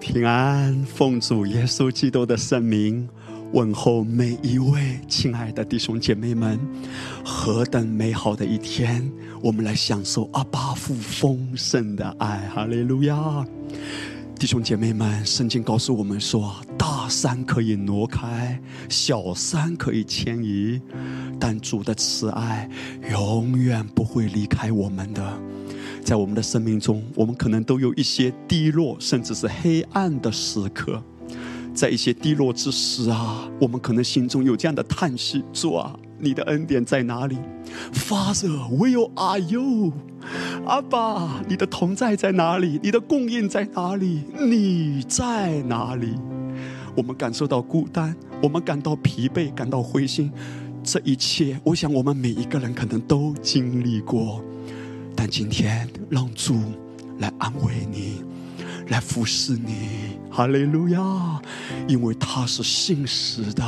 平安，奉主耶稣基督的圣名，问候每一位亲爱的弟兄姐妹们。何等美好的一天！我们来享受阿巴父丰盛的爱，哈利路亚！弟兄姐妹们，圣经告诉我们说，大山可以挪开，小山可以迁移，但主的慈爱永远不会离开我们的。在我们的生命中，我们可能都有一些低落，甚至是黑暗的时刻。在一些低落之时啊，我们可能心中有这样的叹息：主啊，你的恩典在哪里？Father，where are you？阿爸，你的同在在哪里？你的供应在哪里？你在哪里？我们感受到孤单，我们感到疲惫，感到灰心。这一切，我想我们每一个人可能都经历过。但今天，让主来安慰你，来服侍你。哈利路亚！因为他是信实的，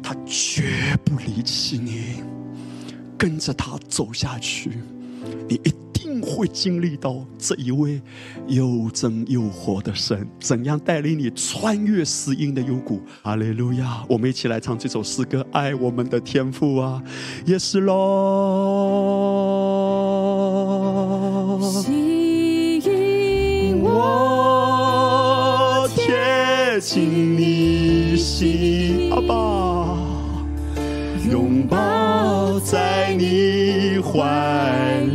他绝不离弃你。跟着他走下去。你一定会经历到这一位又真又活的神，怎样带领你穿越死荫的幽谷？哈利路亚！我们一起来唱这首诗歌，《爱我们的天赋》啊，也是喽。吸引我贴近你心，阿爸，拥抱在你怀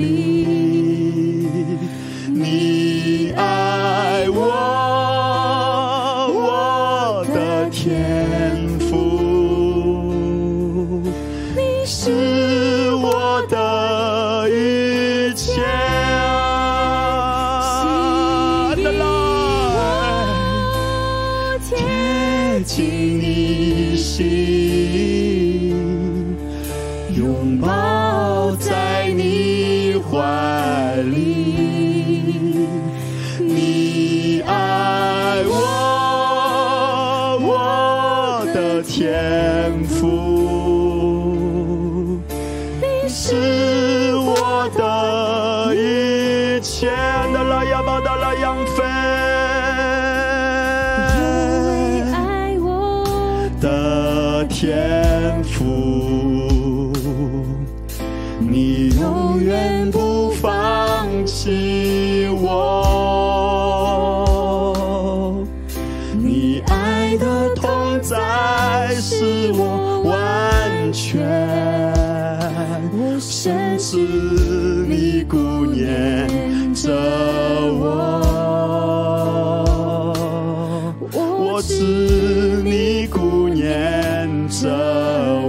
是你顾念着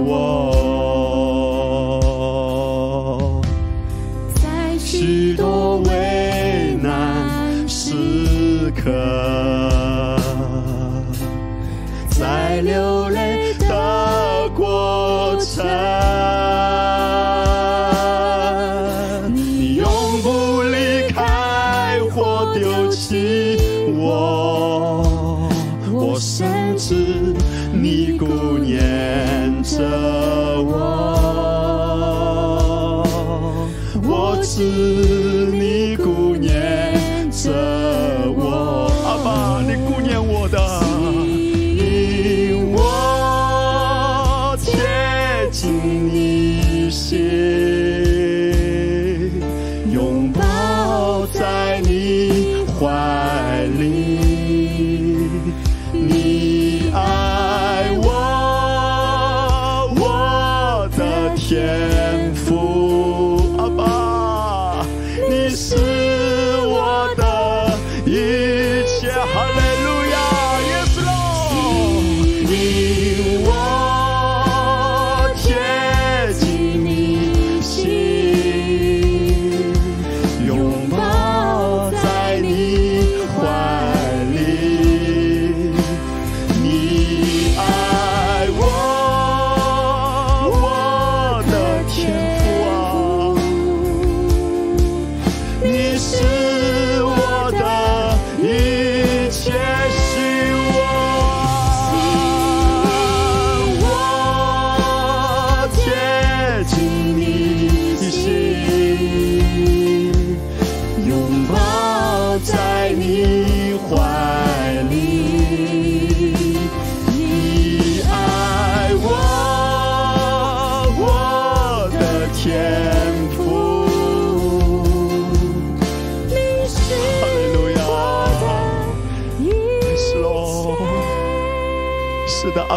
我，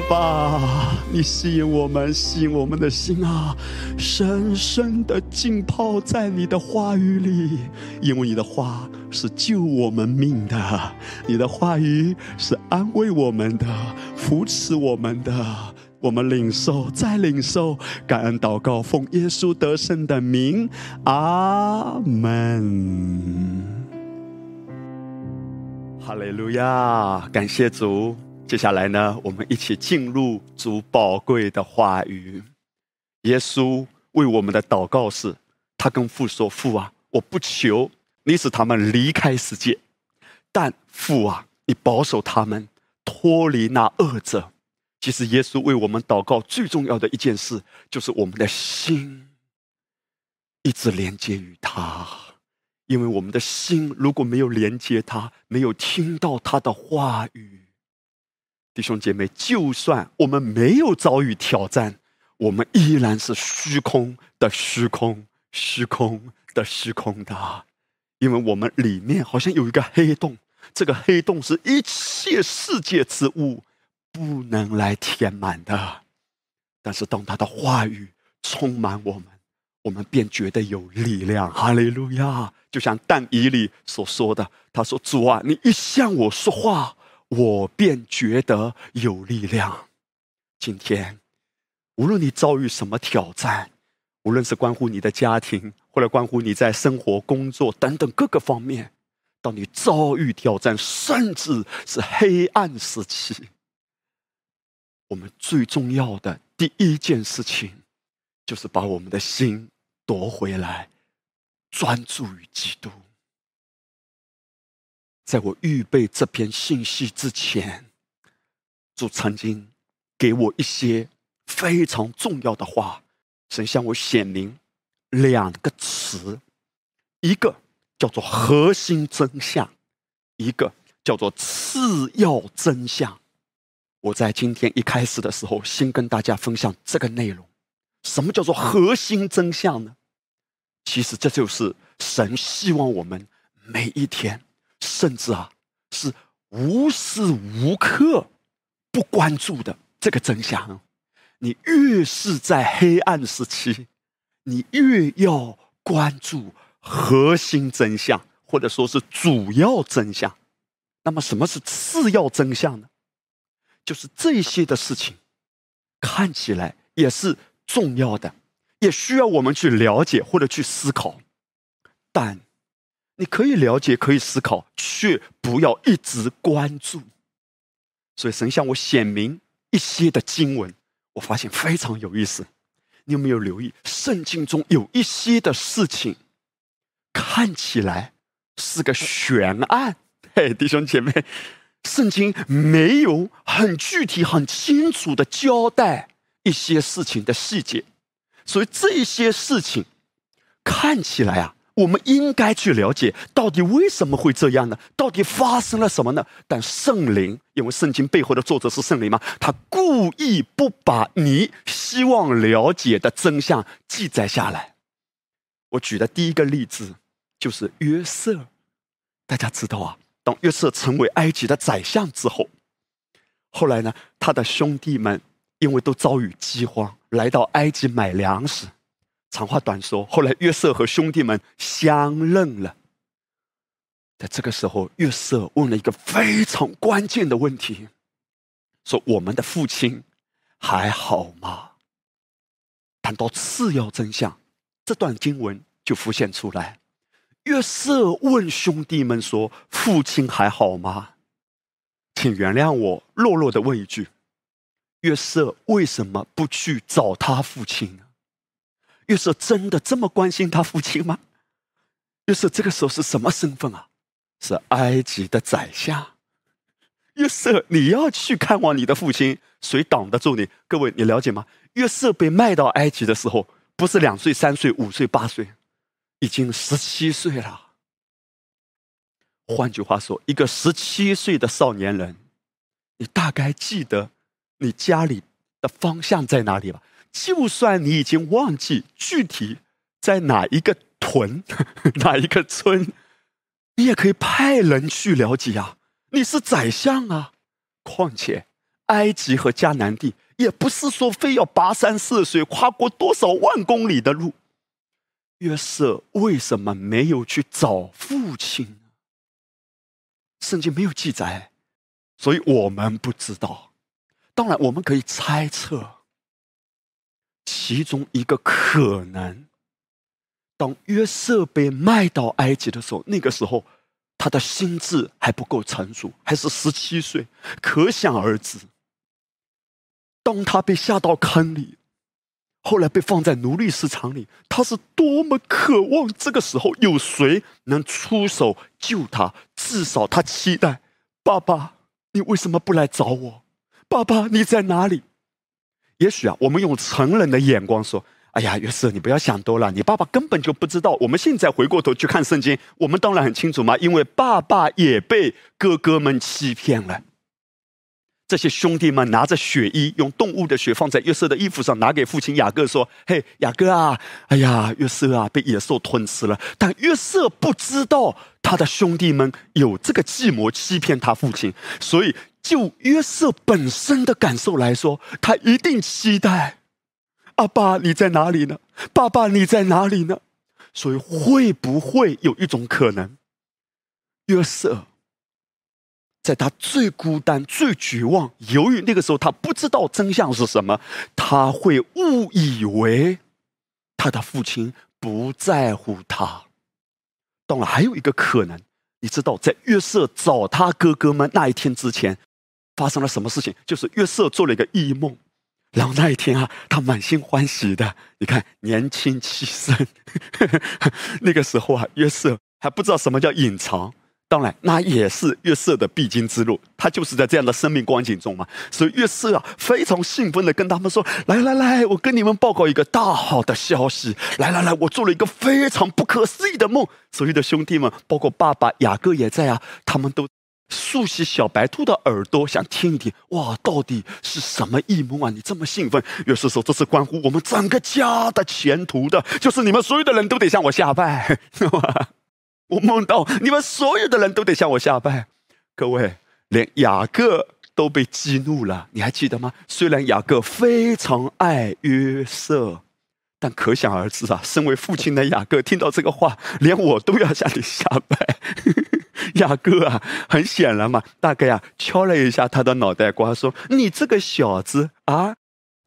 爸，你吸引我们，吸引我们的心啊，深深的浸泡在你的话语里，因为你的话是救我们命的，你的话语是安慰我们的，扶持我们的。我们领受，再领受，感恩祷告，奉耶稣得胜的名，阿门。哈利路亚，感谢主。接下来呢，我们一起进入主宝贵的话语。耶稣为我们的祷告是：他跟父说：“父啊，我不求你使他们离开世界，但父啊，你保守他们脱离那恶者。”其实，耶稣为我们祷告最重要的一件事，就是我们的心一直连接于他。因为我们的心如果没有连接他，没有听到他的话语，弟兄姐妹，就算我们没有遭遇挑战，我们依然是虚空的虚空，虚空的虚空的。因为我们里面好像有一个黑洞，这个黑洞是一切世界之物。不能来填满的，但是当他的话语充满我们，我们便觉得有力量。哈利路亚！就像但以里所说的，他说：“主啊，你一向我说话，我便觉得有力量。”今天，无论你遭遇什么挑战，无论是关乎你的家庭，或者关乎你在生活、工作等等各个方面，当你遭遇挑战，甚至是黑暗时期。我们最重要的第一件事情，就是把我们的心夺回来，专注于基督。在我预备这篇信息之前，主曾经给我一些非常重要的话，神向我显明两个词，一个叫做核心真相，一个叫做次要真相。我在今天一开始的时候，先跟大家分享这个内容。什么叫做核心真相呢？其实这就是神希望我们每一天，甚至啊，是无时无刻不关注的这个真相。你越是在黑暗时期，你越要关注核心真相，或者说是主要真相。那么，什么是次要真相呢？就是这些的事情，看起来也是重要的，也需要我们去了解或者去思考。但你可以了解，可以思考，却不要一直关注。所以神向我显明一些的经文，我发现非常有意思。你有没有留意，圣经中有一些的事情，看起来是个悬案？嘿，弟兄姐妹。圣经没有很具体、很清楚的交代一些事情的细节，所以这些事情看起来啊，我们应该去了解到底为什么会这样呢？到底发生了什么呢？但圣灵，因为圣经背后的作者是圣灵嘛，他故意不把你希望了解的真相记载下来。我举的第一个例子就是约瑟，大家知道啊。当约瑟成为埃及的宰相之后，后来呢，他的兄弟们因为都遭遇饥荒，来到埃及买粮食。长话短说，后来约瑟和兄弟们相认了。在这个时候，约瑟问了一个非常关键的问题：说我们的父亲还好吗？谈到次要真相，这段经文就浮现出来。约瑟问兄弟们说：“父亲还好吗？”请原谅我弱弱的问一句：约瑟为什么不去找他父亲呢？约瑟真的这么关心他父亲吗？约瑟这个时候是什么身份啊？是埃及的宰相。约瑟，你要去看望你的父亲，谁挡得住你？各位，你了解吗？约瑟被卖到埃及的时候，不是两岁、三岁、五岁、八岁。已经十七岁了。换句话说，一个十七岁的少年人，你大概记得你家里的方向在哪里吧？就算你已经忘记具体在哪一个屯、哪一个村，你也可以派人去了解啊。你是宰相啊，况且埃及和迦南地，也不是说非要跋山涉水，跨过多少万公里的路。约瑟为什么没有去找父亲呢？圣经没有记载，所以我们不知道。当然，我们可以猜测，其中一个可能，当约瑟被卖到埃及的时候，那个时候他的心智还不够成熟，还是十七岁，可想而知。当他被下到坑里。后来被放在奴隶市场里，他是多么渴望这个时候有谁能出手救他。至少他期待：爸爸，你为什么不来找我？爸爸，你在哪里？也许啊，我们用成人的眼光说：“哎呀，约瑟，你不要想多了，你爸爸根本就不知道。”我们现在回过头去看圣经，我们当然很清楚嘛，因为爸爸也被哥哥们欺骗了。这些兄弟们拿着血衣，用动物的血放在约瑟的衣服上，拿给父亲雅各说：“嘿，雅各啊，哎呀，约瑟啊，被野兽吞吃了。”但约瑟不知道他的兄弟们有这个计谋欺骗他父亲，所以就约瑟本身的感受来说，他一定期待：“阿爸，你在哪里呢？爸爸，你在哪里呢？”所以会不会有一种可能，约瑟？在他最孤单、最绝望，由于那个时候他不知道真相是什么，他会误以为他的父亲不在乎他。当然，还有一个可能，你知道，在约瑟找他哥哥们那一天之前，发生了什么事情？就是约瑟做了一个异梦，然后那一天啊，他满心欢喜的，你看年轻气盛。那个时候啊，约瑟还不知道什么叫隐藏。当然，那也是约瑟的必经之路。他就是在这样的生命光景中嘛，所以约瑟啊非常兴奋的跟他们说：“来来来，我跟你们报告一个大好的消息！来来来，我做了一个非常不可思议的梦。”所有的兄弟们，包括爸爸雅各也在啊，他们都竖起小白兔的耳朵，想听一听。哇，到底是什么异梦啊？你这么兴奋？约瑟说：“这是关乎我们整个家的前途的，就是你们所有的人都得向我下拜。”我梦到你们所有的人都得向我下拜，各位，连雅各都被激怒了，你还记得吗？虽然雅各非常爱约瑟，但可想而知啊，身为父亲的雅各听到这个话，连我都要向你下拜。雅各啊，很显然嘛，大概啊敲了一下他的脑袋瓜，说：“你这个小子啊。”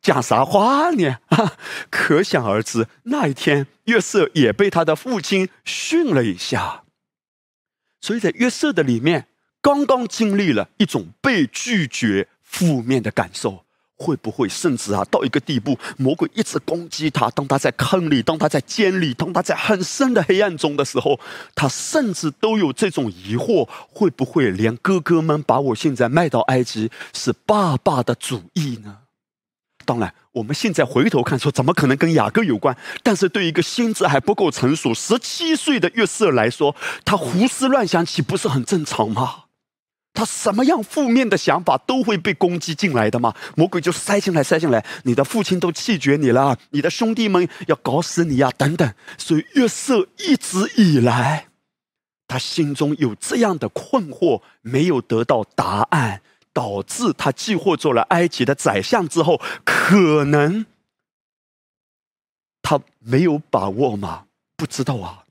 讲啥话呢？啊，可想而知，那一天约瑟也被他的父亲训了一下。所以在约瑟的里面，刚刚经历了一种被拒绝负面的感受，会不会甚至啊到一个地步，魔鬼一直攻击他？当他在坑里，当他在监里，当他在很深的黑暗中的时候，他甚至都有这种疑惑：会不会连哥哥们把我现在卖到埃及是爸爸的主意呢？当然，我们现在回头看，说怎么可能跟雅各有关？但是对一个心智还不够成熟、十七岁的约瑟来说，他胡思乱想岂不是很正常吗？他什么样负面的想法都会被攻击进来的嘛？魔鬼就塞进来、塞进来。你的父亲都弃绝你了，你的兄弟们要搞死你呀，等等。所以约瑟一直以来，他心中有这样的困惑，没有得到答案。导致他既获做了埃及的宰相之后，可能他没有把握吗？不知道啊，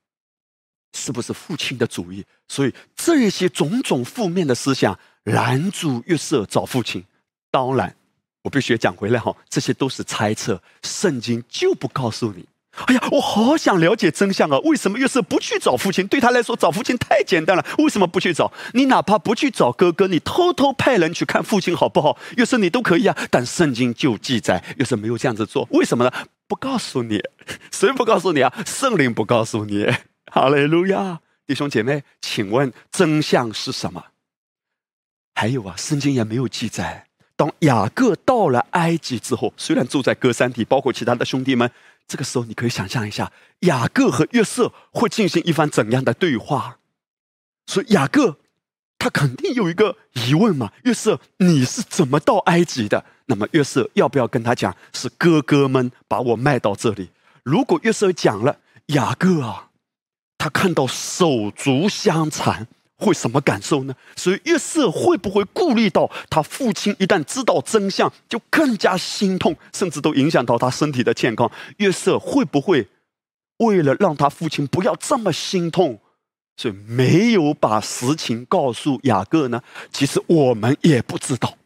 是不是父亲的主意？所以这些种种负面的思想拦住约瑟找父亲。当然，我必须讲回来哈，这些都是猜测，圣经就不告诉你。哎呀，我好想了解真相啊！为什么约瑟不去找父亲？对他来说，找父亲太简单了。为什么不去找？你哪怕不去找哥哥，你偷偷派人去看父亲，好不好？约瑟，你都可以啊。但圣经就记载，约瑟没有这样子做。为什么呢？不告诉你，谁不告诉你啊？圣灵不告诉你。哈利路亚，弟兄姐妹，请问真相是什么？还有啊，圣经也没有记载。当雅各到了埃及之后，虽然住在歌山地，包括其他的兄弟们。这个时候，你可以想象一下，雅各和约瑟会进行一番怎样的对话？所以雅各他肯定有一个疑问嘛：约瑟，你是怎么到埃及的？那么约瑟要不要跟他讲，是哥哥们把我卖到这里？如果约瑟讲了，雅各啊，他看到手足相残，会什么感受呢？所以约瑟会不会顾虑到他父亲一旦知道真相，就更加心痛，甚至都影响到他身体的健康？约瑟会不会为了让他父亲不要这么心痛，所以没有把实情告诉雅各呢？其实我们也不知道，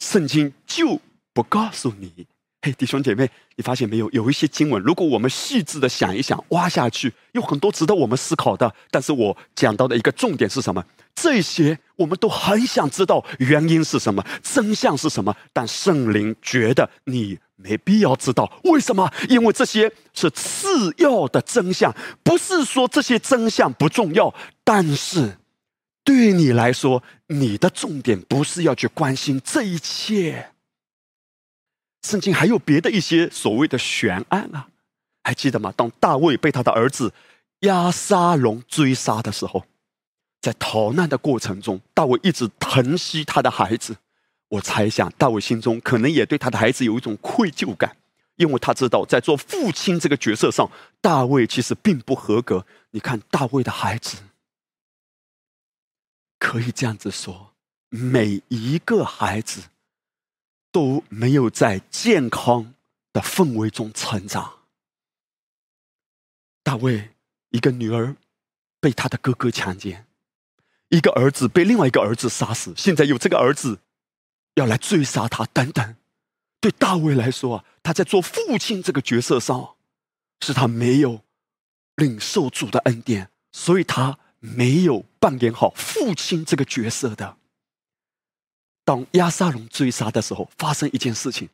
圣经就不告诉你。嘿，弟兄姐妹，你发现没有？有一些经文，如果我们细致的想一想，挖下去，有很多值得我们思考的。但是我讲到的一个重点是什么？这些我们都很想知道原因是什么，真相是什么。但圣灵觉得你没必要知道，为什么？因为这些是次要的真相，不是说这些真相不重要，但是对你来说，你的重点不是要去关心这一切。圣经还有别的一些所谓的悬案啊，还记得吗？当大卫被他的儿子亚沙龙追杀的时候，在逃难的过程中，大卫一直疼惜他的孩子。我猜想，大卫心中可能也对他的孩子有一种愧疚感，因为他知道在做父亲这个角色上，大卫其实并不合格。你看，大卫的孩子可以这样子说，每一个孩子。都没有在健康的氛围中成长。大卫一个女儿被他的哥哥强奸，一个儿子被另外一个儿子杀死，现在有这个儿子要来追杀他，等等。对大卫来说啊，他在做父亲这个角色上，是他没有领受主的恩典，所以他没有扮演好父亲这个角色的。当亚撒龙追杀的时候，发生一件事情，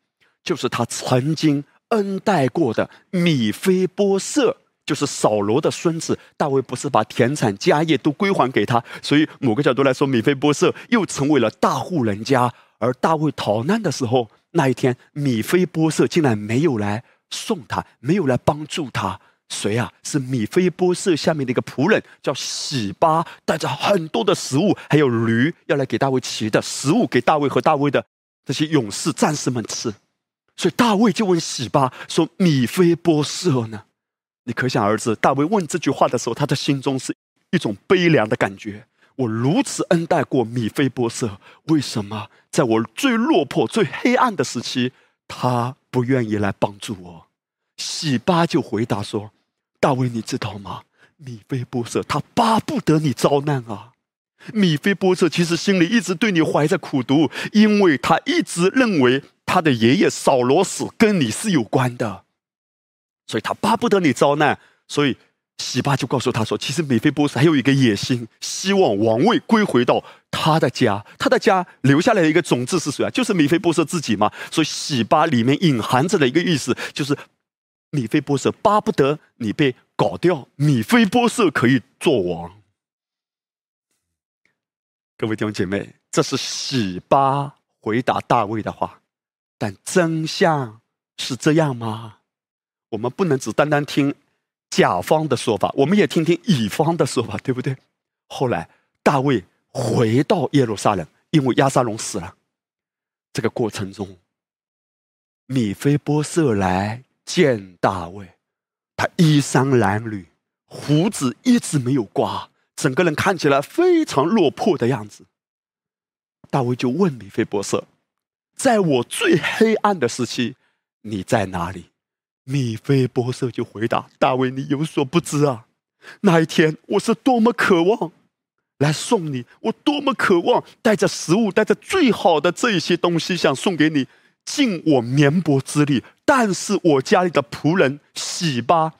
就是他曾经恩待过的米菲波色，就是扫罗的孙子。大卫不是把田产家业都归还给他，所以某个角度来说，米菲波色又成为了大户人家。而大卫逃难的时候，那一天，米菲波色竟然没有来送他，没有来帮助他。谁啊？是米菲波色下面的一个仆人，叫喜巴，带着很多的食物，还有驴，要来给大卫骑的食物，给大卫和大卫的这些勇士战士们吃。所以大卫就问喜巴说：“米菲波色呢？”你可想而知，大卫问这句话的时候，他的心中是一种悲凉的感觉。我如此恩待过米菲波色，为什么在我最落魄、最黑暗的时期，他不愿意来帮助我？喜巴就回答说：“大卫，你知道吗？米菲波色他巴不得你遭难啊！米菲波色其实心里一直对你怀着苦毒，因为他一直认为他的爷爷扫罗死跟你是有关的，所以他巴不得你遭难。所以喜巴就告诉他说：，其实米菲波色还有一个野心，希望王位归回到他的家。他的家留下来的一个种子是谁啊？就是米菲波色自己嘛。所以喜巴里面隐含着的一个意思就是。”米菲波色巴不得你被搞掉，米菲波色可以做王。各位弟兄姐妹，这是喜巴回答大卫的话，但真相是这样吗？我们不能只单单听甲方的说法，我们也听听乙方的说法，对不对？后来大卫回到耶路撒冷，因为亚撒龙死了。这个过程中，米菲波色来。见大卫，他衣衫褴褛，胡子一直没有刮，整个人看起来非常落魄的样子。大卫就问米菲波色：“在我最黑暗的时期，你在哪里？”米菲波色就回答：“大卫，你有所不知啊，那一天我是多么渴望来送你，我多么渴望带着食物，带着最好的这一些东西，想送给你。”尽我绵薄之力，但是我家里的仆人喜巴，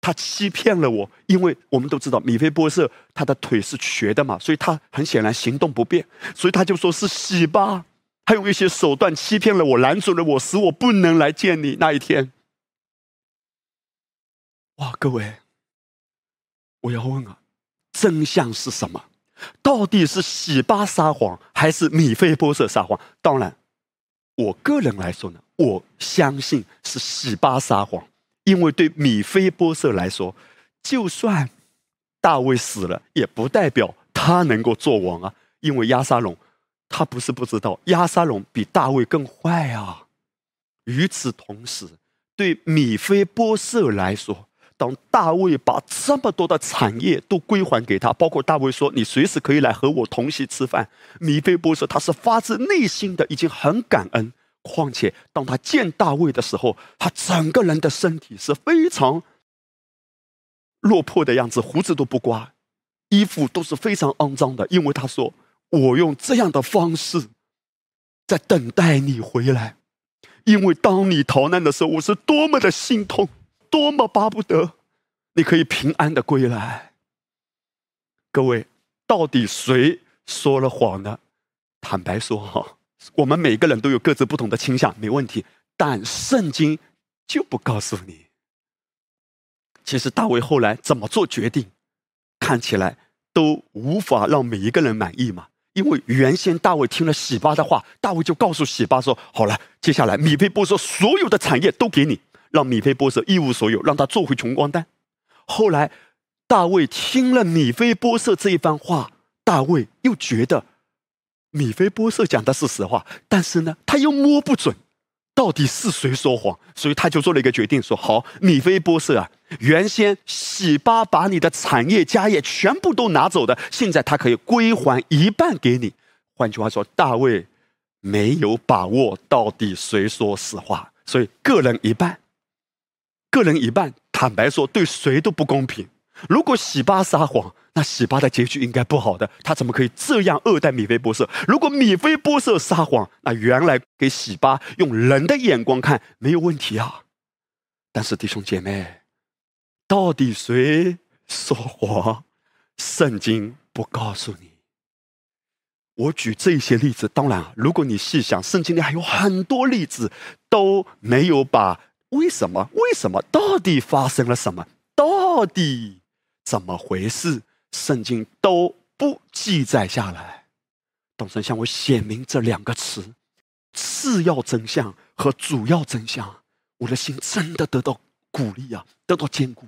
他欺骗了我。因为我们都知道米菲波色他的腿是瘸的嘛，所以他很显然行动不便，所以他就说是喜巴，他用一些手段欺骗了我，拦住了我，使我不能来见你那一天。哇，各位，我要问啊，真相是什么？到底是喜巴撒谎，还是米菲波色撒谎？当然。我个人来说呢，我相信是喜巴撒谎，因为对米菲波色来说，就算大卫死了，也不代表他能够做王啊。因为亚沙龙，他不是不知道，亚沙龙比大卫更坏啊。与此同时，对米菲波色来说，当大卫把这么多的产业都归还给他，包括大卫说：“你随时可以来和我同席吃饭。”米菲波设他是发自内心的，已经很感恩。况且当他见大卫的时候，他整个人的身体是非常落魄的样子，胡子都不刮，衣服都是非常肮脏的，因为他说：“我用这样的方式在等待你回来，因为当你逃难的时候，我是多么的心痛。”多么巴不得你可以平安的归来！各位，到底谁说了谎呢？坦白说哈，我们每个人都有各自不同的倾向，没问题。但圣经就不告诉你。其实大卫后来怎么做决定，看起来都无法让每一个人满意嘛。因为原先大卫听了喜巴的话，大卫就告诉喜巴说：“好了，接下来米菲波说所有的产业都给你。”让米菲波设一无所有，让他做回穷光蛋。后来，大卫听了米菲波设这一番话，大卫又觉得米菲波设讲的是实话，但是呢，他又摸不准到底是谁说谎，所以他就做了一个决定，说：“好，米菲波设啊，原先喜巴把你的产业家业全部都拿走的，现在他可以归还一半给你。”换句话说，大卫没有把握到底谁说实话，所以个人一半。个人一半，坦白说，对谁都不公平。如果喜巴撒谎，那喜巴的结局应该不好的。他怎么可以这样恶待米菲波设？如果米菲波设撒谎，那原来给喜巴用人的眼光看没有问题啊。但是弟兄姐妹，到底谁说谎？圣经不告诉你。我举这些例子，当然，如果你细想，圣经里还有很多例子都没有把。为什么？为什么？到底发生了什么？到底怎么回事？圣经都不记载下来。董神向我显明这两个词：次要真相和主要真相。我的心真的得到鼓励啊，得到坚固。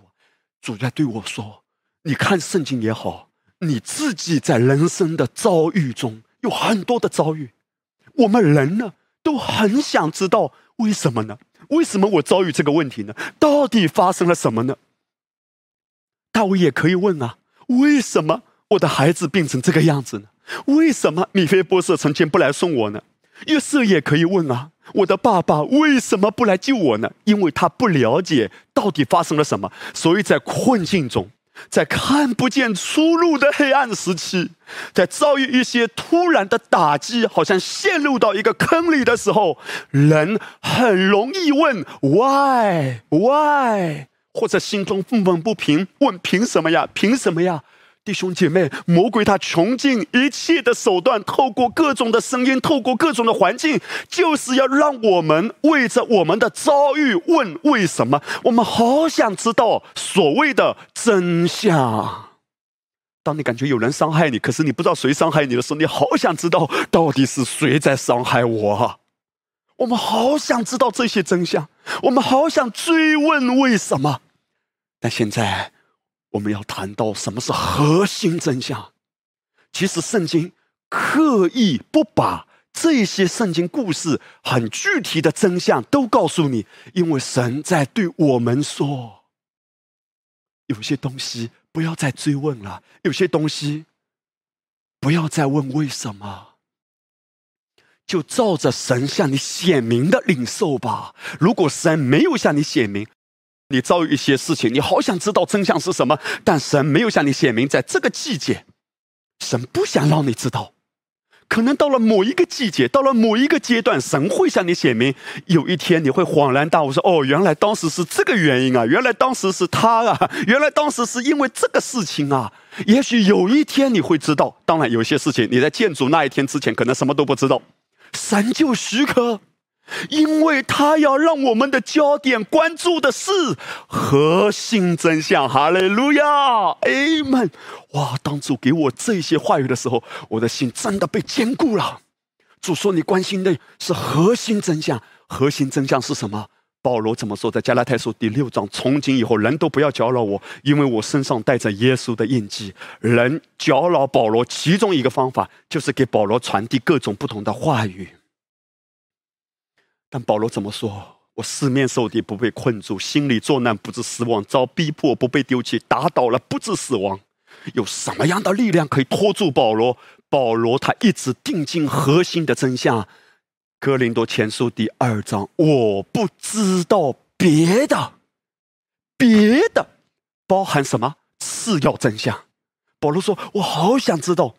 主在对我说：“你看圣经也好，你自己在人生的遭遇中有很多的遭遇。我们人呢，都很想知道为什么呢？”为什么我遭遇这个问题呢？到底发生了什么呢？大卫也可以问啊，为什么我的孩子变成这个样子呢？为什么米菲波设从前不来送我呢？约瑟也可以问啊，我的爸爸为什么不来救我呢？因为他不了解到底发生了什么，所以在困境中。在看不见出路的黑暗时期，在遭遇一些突然的打击，好像陷入到一个坑里的时候，人很容易问 “why why”，或者心中愤愤不平，问“凭什么呀？凭什么呀？”弟兄姐妹，魔鬼他穷尽一切的手段，透过各种的声音，透过各种的环境，就是要让我们为着我们的遭遇问为什么。我们好想知道所谓的真相。当你感觉有人伤害你，可是你不知道谁伤害你的时候，你好想知道到底是谁在伤害我。我们好想知道这些真相，我们好想追问为什么。但现在。我们要谈到什么是核心真相。其实圣经刻意不把这些圣经故事很具体的真相都告诉你，因为神在对我们说：有些东西不要再追问了，有些东西不要再问为什么，就照着神向你显明的领受吧。如果神没有向你显明，你遭遇一些事情，你好想知道真相是什么，但神没有向你显明，在这个季节，神不想让你知道。可能到了某一个季节，到了某一个阶段，神会向你显明。有一天你会恍然大悟，说：“哦，原来当时是这个原因啊！原来当时是他啊！原来当时是因为这个事情啊！”也许有一天你会知道。当然，有些事情你在建筑那一天之前，可能什么都不知道。神就许可。因为他要让我们的焦点关注的是核心真相。哈利路亚，Amen。哇！当主给我这些话语的时候，我的心真的被坚固了。主说：“你关心的是核心真相。核心真相是什么？”保罗怎么说？在加拉太书第六章：“从今以后，人都不要搅扰我，因为我身上带着耶稣的印记。”人搅扰保罗，其中一个方法就是给保罗传递各种不同的话语。但保罗怎么说？我四面受敌，不被困住；心里作难，不致死亡；遭逼迫，不被丢弃；打倒了，不致死亡。有什么样的力量可以拖住保罗？保罗他一直定睛核心的真相。哥林多前书第二章，我不知道别的，别的包含什么次要真相？保罗说：“我好想知道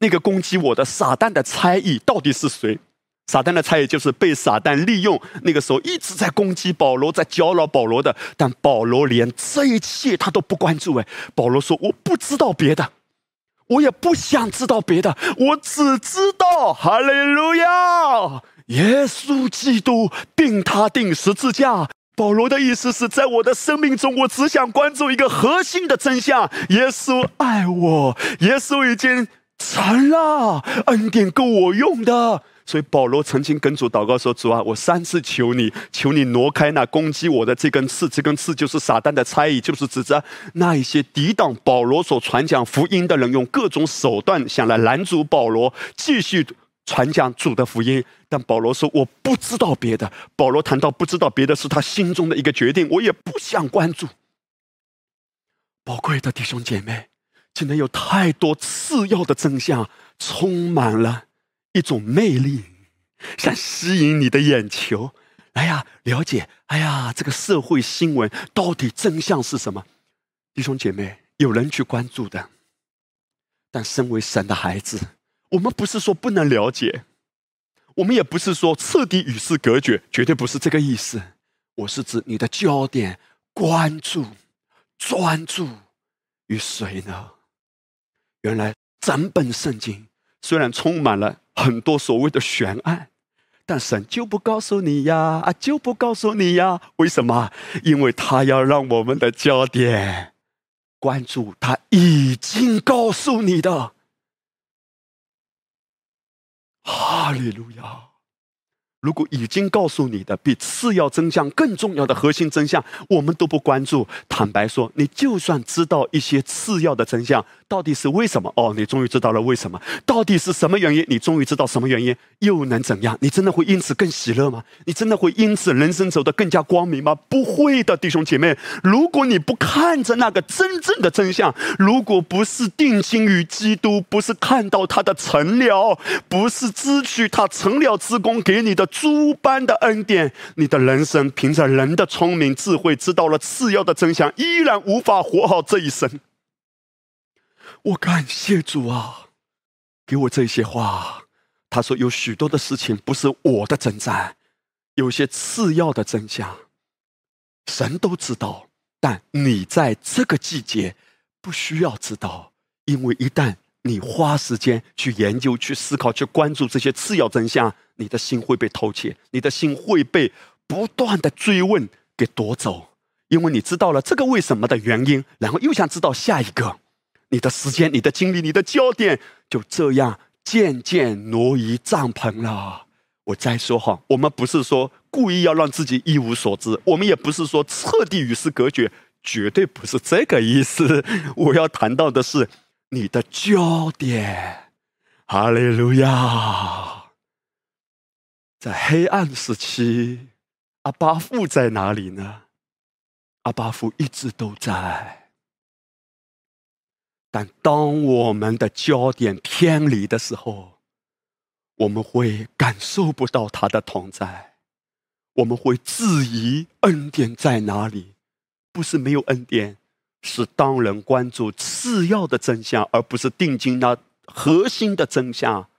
那个攻击我的撒旦的猜疑到底是谁。”撒旦的猜疑就是被撒旦利用，那个时候一直在攻击保罗，在搅扰保罗的。但保罗连这一切他都不关注。哎，保罗说：“我不知道别的，我也不想知道别的，我只知道哈利路亚，耶稣基督并他定十字架。”保罗的意思是在我的生命中，我只想关注一个核心的真相：耶稣爱我，耶稣已经成了恩典够我用的。所以保罗曾经跟主祷告说：“主啊，我三次求你，求你挪开那攻击我的这根刺，这根刺就是撒旦的猜疑，就是指着那一些抵挡保罗所传讲福音的人，用各种手段想来拦阻保罗继续传讲主的福音。但保罗说：我不知道别的。保罗谈到不知道别的，是他心中的一个决定，我也不想关注。宝贵的弟兄姐妹，今天有太多次要的真相，充满了。”一种魅力，想吸引你的眼球。哎呀，了解！哎呀，这个社会新闻到底真相是什么？弟兄姐妹，有人去关注的。但身为神的孩子，我们不是说不能了解，我们也不是说彻底与世隔绝，绝对不是这个意思。我是指你的焦点、关注、专注于谁呢？原来整本圣经虽然充满了。很多所谓的悬案，但神就不告诉你呀，啊，就不告诉你呀。为什么？因为他要让我们的焦点关注他已经告诉你的。哈利路亚。如果已经告诉你的比次要真相更重要的核心真相，我们都不关注。坦白说，你就算知道一些次要的真相，到底是为什么？哦，你终于知道了为什么？到底是什么原因？你终于知道什么原因？又能怎样？你真的会因此更喜乐吗？你真的会因此人生走得更加光明吗？不会的，弟兄姐妹。如果你不看着那个真正的真相，如果不是定睛于基督，不是看到他的成了，不是支取他成了之功给你的。诸般的恩典，你的人生凭着人的聪明智慧知道了次要的真相，依然无法活好这一生。我感谢主啊，给我这些话。他说有许多的事情不是我的征战，有些次要的真相，神都知道，但你在这个季节不需要知道，因为一旦你花时间去研究、去思考、去关注这些次要真相。你的心会被偷窃，你的心会被不断的追问给夺走，因为你知道了这个为什么的原因，然后又想知道下一个，你的时间、你的精力、你的焦点就这样渐渐挪移帐篷了。我再说哈，我们不是说故意要让自己一无所知，我们也不是说彻底与世隔绝，绝对不是这个意思。我要谈到的是你的焦点，哈利路亚。在黑暗时期，阿巴父在哪里呢？阿巴父一直都在，但当我们的焦点偏离的时候，我们会感受不到他的同在，我们会质疑恩典在哪里？不是没有恩典，是当人关注次要的真相，而不是定睛那核心的真相，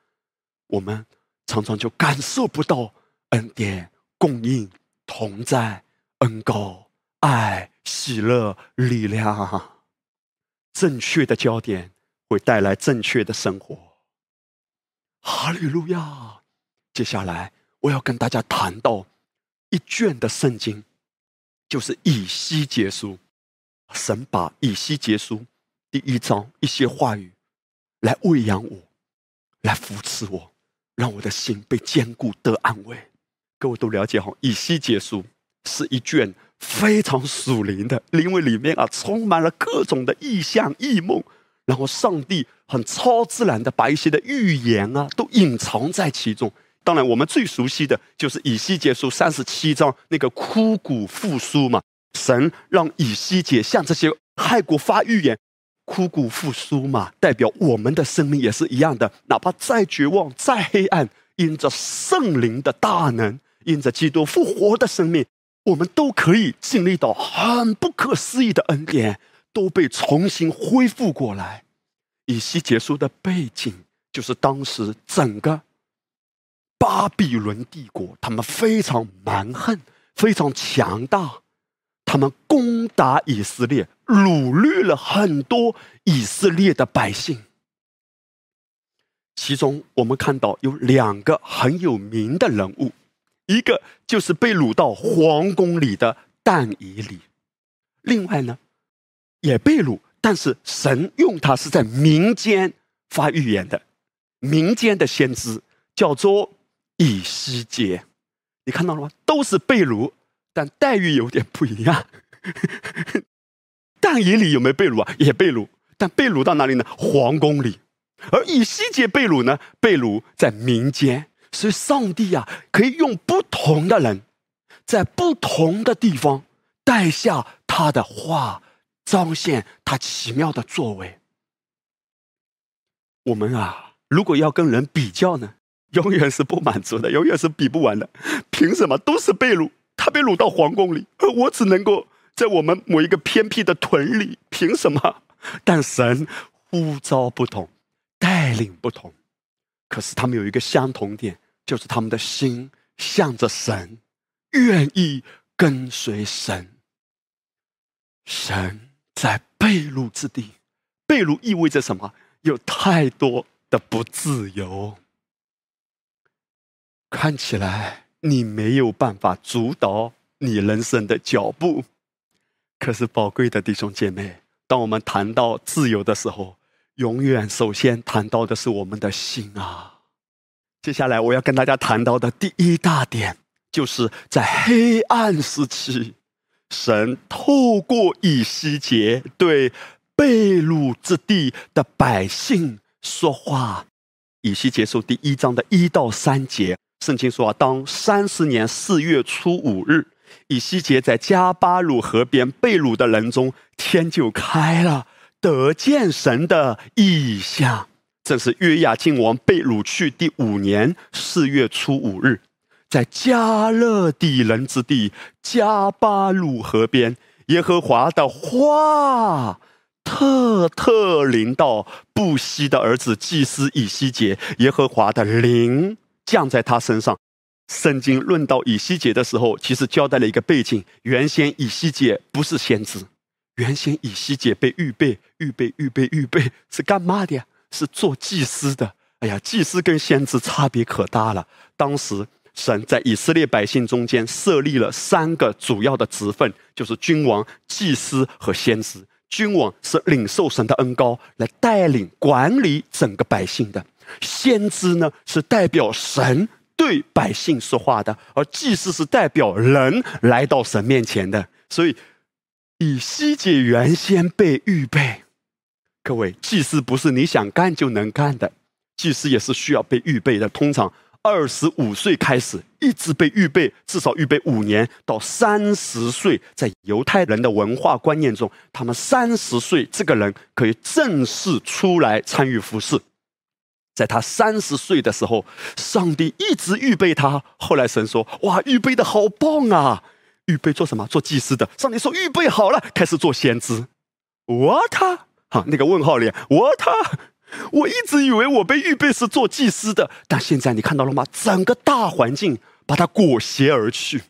我们。常常就感受不到恩典供应同在恩高爱喜乐力量，正确的焦点会带来正确的生活。哈利路亚！接下来我要跟大家谈到一卷的圣经，就是以西结书。神把以西结书第一章一些话语来喂养我，来扶持我。让我的心被坚固得安慰。各位都了解哈，以西结书是一卷非常属灵的，因为里面啊充满了各种的意象、异梦，然后上帝很超自然的把一些的预言啊都隐藏在其中，当然，我们最熟悉的就是以西结书三十七章那个枯骨复苏嘛。神让以西结向这些害国发预言，枯骨复苏嘛，代表我们的生命也是一样的。哪怕再绝望、再黑暗，因着圣灵的大能，因着基督复活的生命，我们都可以经历到很不可思议的恩典，都被重新恢复过来。以西结书的背景就是当时整个。巴比伦帝国，他们非常蛮横，非常强大。他们攻打以色列，掳掠了很多以色列的百姓。其中，我们看到有两个很有名的人物，一个就是被掳到皇宫里的但以里，另外呢，也被掳，但是神用他是在民间发预言的，民间的先知叫做。以西结，你看到了吗？都是被掳，但待遇有点不一样。但以理有没有被掳啊？也被掳，但被掳到哪里呢？皇宫里。而以西结被掳呢？被掳在民间。所以上帝啊，可以用不同的人，在不同的地方带下他的话，彰显他奇妙的作为。我们啊，如果要跟人比较呢？永远是不满足的，永远是比不完的。凭什么都是被掳？他被掳到皇宫里，而我只能够在我们某一个偏僻的屯里。凭什么？但神呼召不同，带领不同。可是他们有一个相同点，就是他们的心向着神，愿意跟随神。神在被掳之地，被掳意味着什么？有太多的不自由。看起来你没有办法主导你人生的脚步，可是宝贵的弟兄姐妹，当我们谈到自由的时候，永远首先谈到的是我们的心啊。接下来我要跟大家谈到的第一大点，就是在黑暗时期，神透过以西结对被掳之地的百姓说话。以西结书第一章的一到三节。圣经说啊，当三十年四月初五日，以西结在加巴鲁河边被掳的人中，天就开了，得见神的异象。正是约亚敬王被掳去第五年四月初五日，在加勒底人之地加巴鲁河边，耶和华的话特特临到布西的儿子祭司以西结，耶和华的灵。降在他身上。圣经论到以西结的时候，其实交代了一个背景：原先以西结不是先知，原先以西结被预备、预备、预备、预备是干嘛的呀？是做祭司的。哎呀，祭司跟先知差别可大了。当时神在以色列百姓中间设立了三个主要的职分，就是君王、祭司和先知。君王是领受神的恩高，来带领管理整个百姓的。先知呢是代表神对百姓说话的，而祭司是代表人来到神面前的。所以，以西结原先被预备。各位，祭司不是你想干就能干的，祭司也是需要被预备的。通常二十五岁开始，一直被预备，至少预备五年到三十岁。在犹太人的文化观念中，他们三十岁这个人可以正式出来参与服侍。在他三十岁的时候，上帝一直预备他。后来神说：“哇，预备的好棒啊！预备做什么？做祭司的。”上帝说：“预备好了，开始做先知。” What？哈，那个问号脸。What？我一直以为我被预备是做祭司的，但现在你看到了吗？整个大环境把他裹挟而去。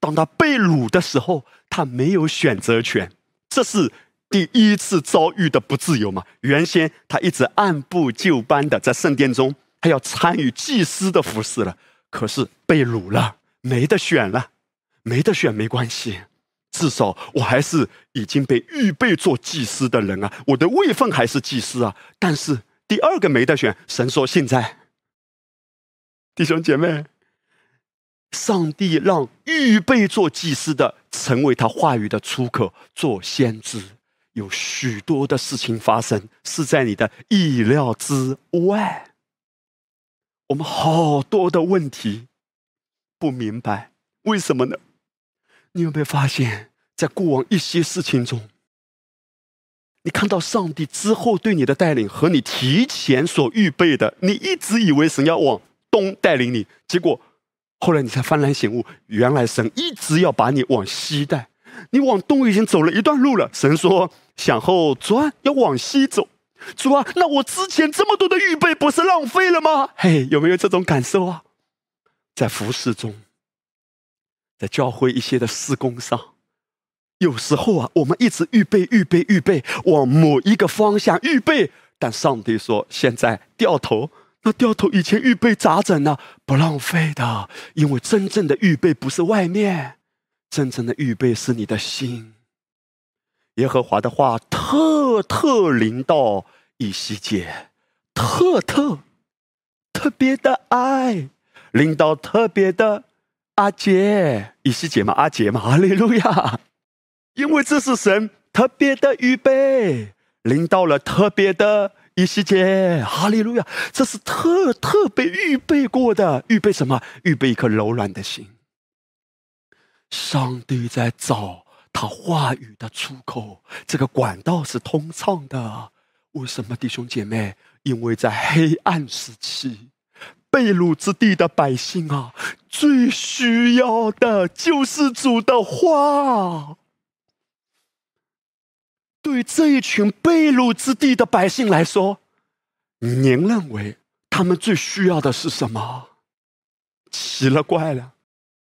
当他被掳的时候，他没有选择权。这是。第一次遭遇的不自由嘛？原先他一直按部就班的在圣殿中，他要参与祭司的服饰了。可是被掳了，没得选了，没得选没关系，至少我还是已经被预备做祭司的人啊，我的位分还是祭司啊。但是第二个没得选，神说现在，弟兄姐妹，上帝让预备做祭司的成为他话语的出口，做先知。有许多的事情发生，是在你的意料之外。我们好多的问题不明白，为什么呢？你有没有发现，在过往一些事情中，你看到上帝之后对你的带领和你提前所预备的，你一直以为神要往东带领你，结果后来你才幡然醒悟，原来神一直要把你往西带。你往东已经走了一段路了，神说向后转，要往西走。主啊，那我之前这么多的预备不是浪费了吗？嘿，有没有这种感受啊？在服饰中，在教会一些的施工上，有时候啊，我们一直预备、预备、预备，往某一个方向预备，但上帝说现在掉头，那掉头以前预备咋整呢？不浪费的，因为真正的预备不是外面。真正的预备是你的心。耶和华的话特特临到以西结，特特特别的爱临到特别的阿杰，以西结嘛，阿杰嘛，哈利路亚！因为这是神特别的预备，临到了特别的以西结，哈利路亚！这是特特别预备过的，预备什么？预备一颗柔软的心。上帝在找他话语的出口，这个管道是通畅的。为什么弟兄姐妹？因为在黑暗时期，被掳之地的百姓啊，最需要的就是主的话。对这一群被掳之地的百姓来说，您认为他们最需要的是什么？奇了怪了。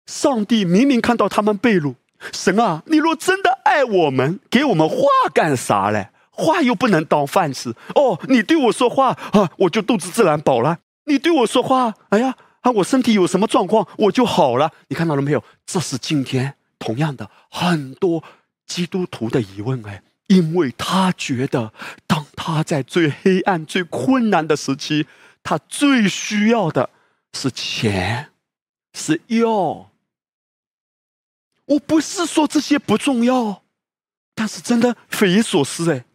上帝明明看到他们被掳，神啊，你若真的爱我们，给我们话干啥嘞？话又不能当饭吃哦。你对我说话啊，我就肚子自然饱了。你对我说话，哎呀啊，我身体有什么状况，我就好了。你看到了没有？这是今天同样的很多基督徒的疑问哎，因为他觉得，当他在最黑暗、最困难的时期，他最需要的是钱，是药。我不是说这些不重要，但是真的匪夷所思哎！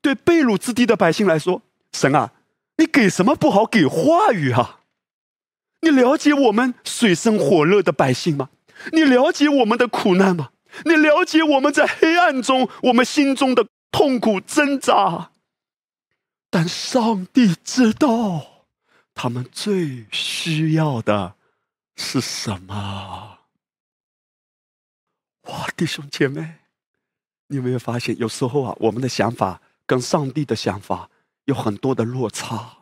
对被掳之地的百姓来说，神啊，你给什么不好？给话语啊！你了解我们水深火热的百姓吗？你了解我们的苦难吗？你了解我们在黑暗中我们心中的痛苦挣扎？但上帝知道，他们最需要的是什么。哇，弟兄姐妹，你有没有发现，有时候啊，我们的想法跟上帝的想法有很多的落差。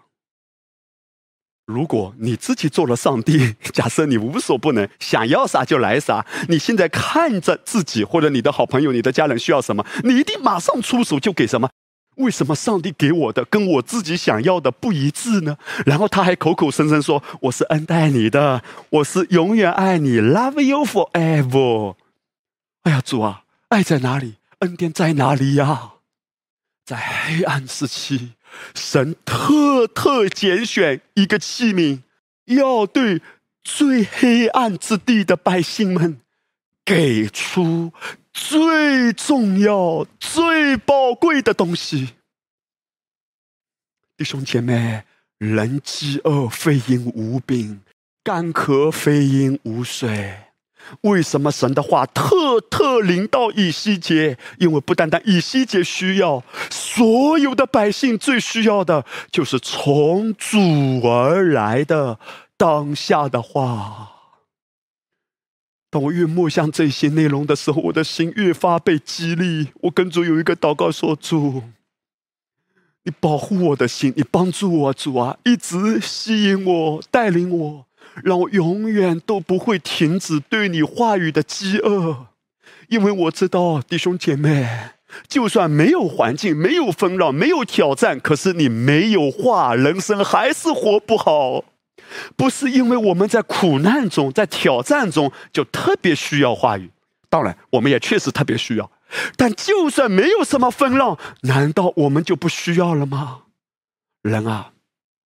如果你自己做了上帝，假设你无所不能，想要啥就来啥，你现在看着自己或者你的好朋友、你的家人需要什么，你一定马上出手就给什么？为什么上帝给我的跟我自己想要的不一致呢？然后他还口口声声说我是恩待你的，我是永远爱你，Love you forever。哎呀，主啊，爱在哪里？恩典在哪里呀？在黑暗时期，神特特拣选一个器皿，要对最黑暗之地的百姓们给出最重要、最宝贵的东西。弟兄姐妹，人饥饿非因无饼，干渴非因无水。为什么神的话特特临到以西结？因为不单单以西结需要，所有的百姓最需要的就是从主而来的当下的话。当我越默想这些内容的时候，我的心越发被激励。我跟主有一个祷告说：“主，你保护我的心，你帮助我，主啊，一直吸引我，带领我。”让我永远都不会停止对你话语的饥饿，因为我知道弟兄姐妹，就算没有环境、没有风浪、没有挑战，可是你没有话，人生还是活不好。不是因为我们在苦难中、在挑战中就特别需要话语，当然我们也确实特别需要。但就算没有什么风浪，难道我们就不需要了吗？人啊，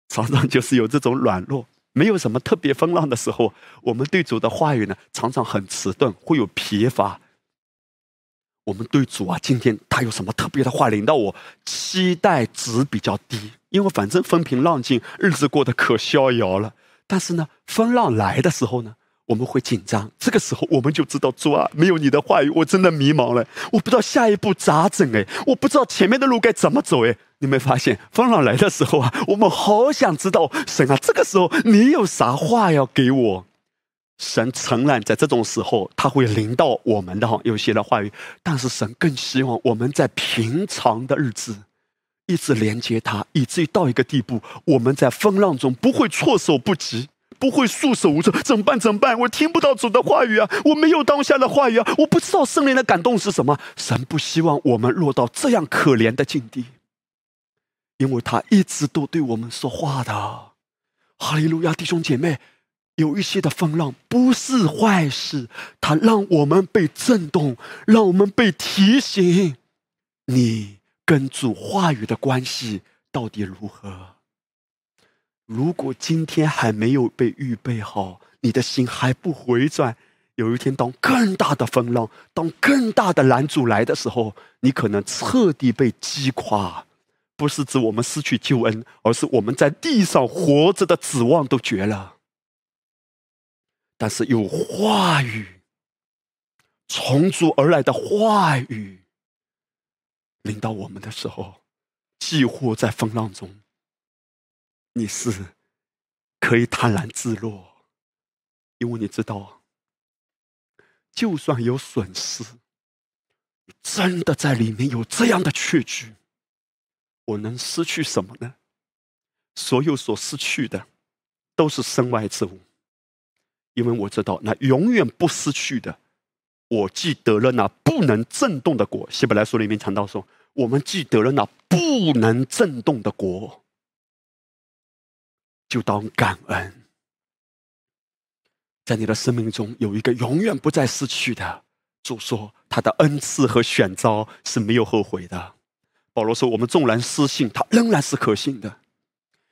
常常就是有这种软弱。没有什么特别风浪的时候，我们对主的话语呢，常常很迟钝，会有疲乏。我们对主啊，今天他有什么特别的话领到我，期待值比较低，因为反正风平浪静，日子过得可逍遥了。但是呢，风浪来的时候呢，我们会紧张。这个时候我们就知道主啊，没有你的话语，我真的迷茫了，我不知道下一步咋整哎，我不知道前面的路该怎么走哎。你没发现风浪来的时候啊，我们好想知道神啊，这个时候你有啥话要给我？神承然在这种时候他会临到我们的哈有些的话语，但是神更希望我们在平常的日子一直连接他，以至于到一个地步，我们在风浪中不会措手不及，不会束手无策。怎么办？怎么办？我听不到主的话语啊！我没有当下的话语啊！我不知道圣灵的感动是什么。神不希望我们落到这样可怜的境地。因为他一直都对我们说话的，哈利路亚，弟兄姐妹，有一些的风浪不是坏事，它让我们被震动，让我们被提醒，你跟主话语的关系到底如何？如果今天还没有被预备好，你的心还不回转，有一天当更大的风浪，当更大的拦阻来的时候，你可能彻底被击垮。不是指我们失去救恩，而是我们在地上活着的指望都绝了。但是有话语，从主而来的话语，临到我们的时候，几乎在风浪中，你是可以坦然自若，因为你知道，就算有损失，真的在里面有这样的确据。我能失去什么呢？所有所失去的，都是身外之物，因为我知道那永远不失去的，我既得了那不能震动的国。希伯来书里面谈到说，我们既得了那不能震动的国，就当感恩。在你的生命中有一个永远不再失去的主说，他的恩赐和选召是没有后悔的。保罗说：“我们纵然失信，他仍然是可信的。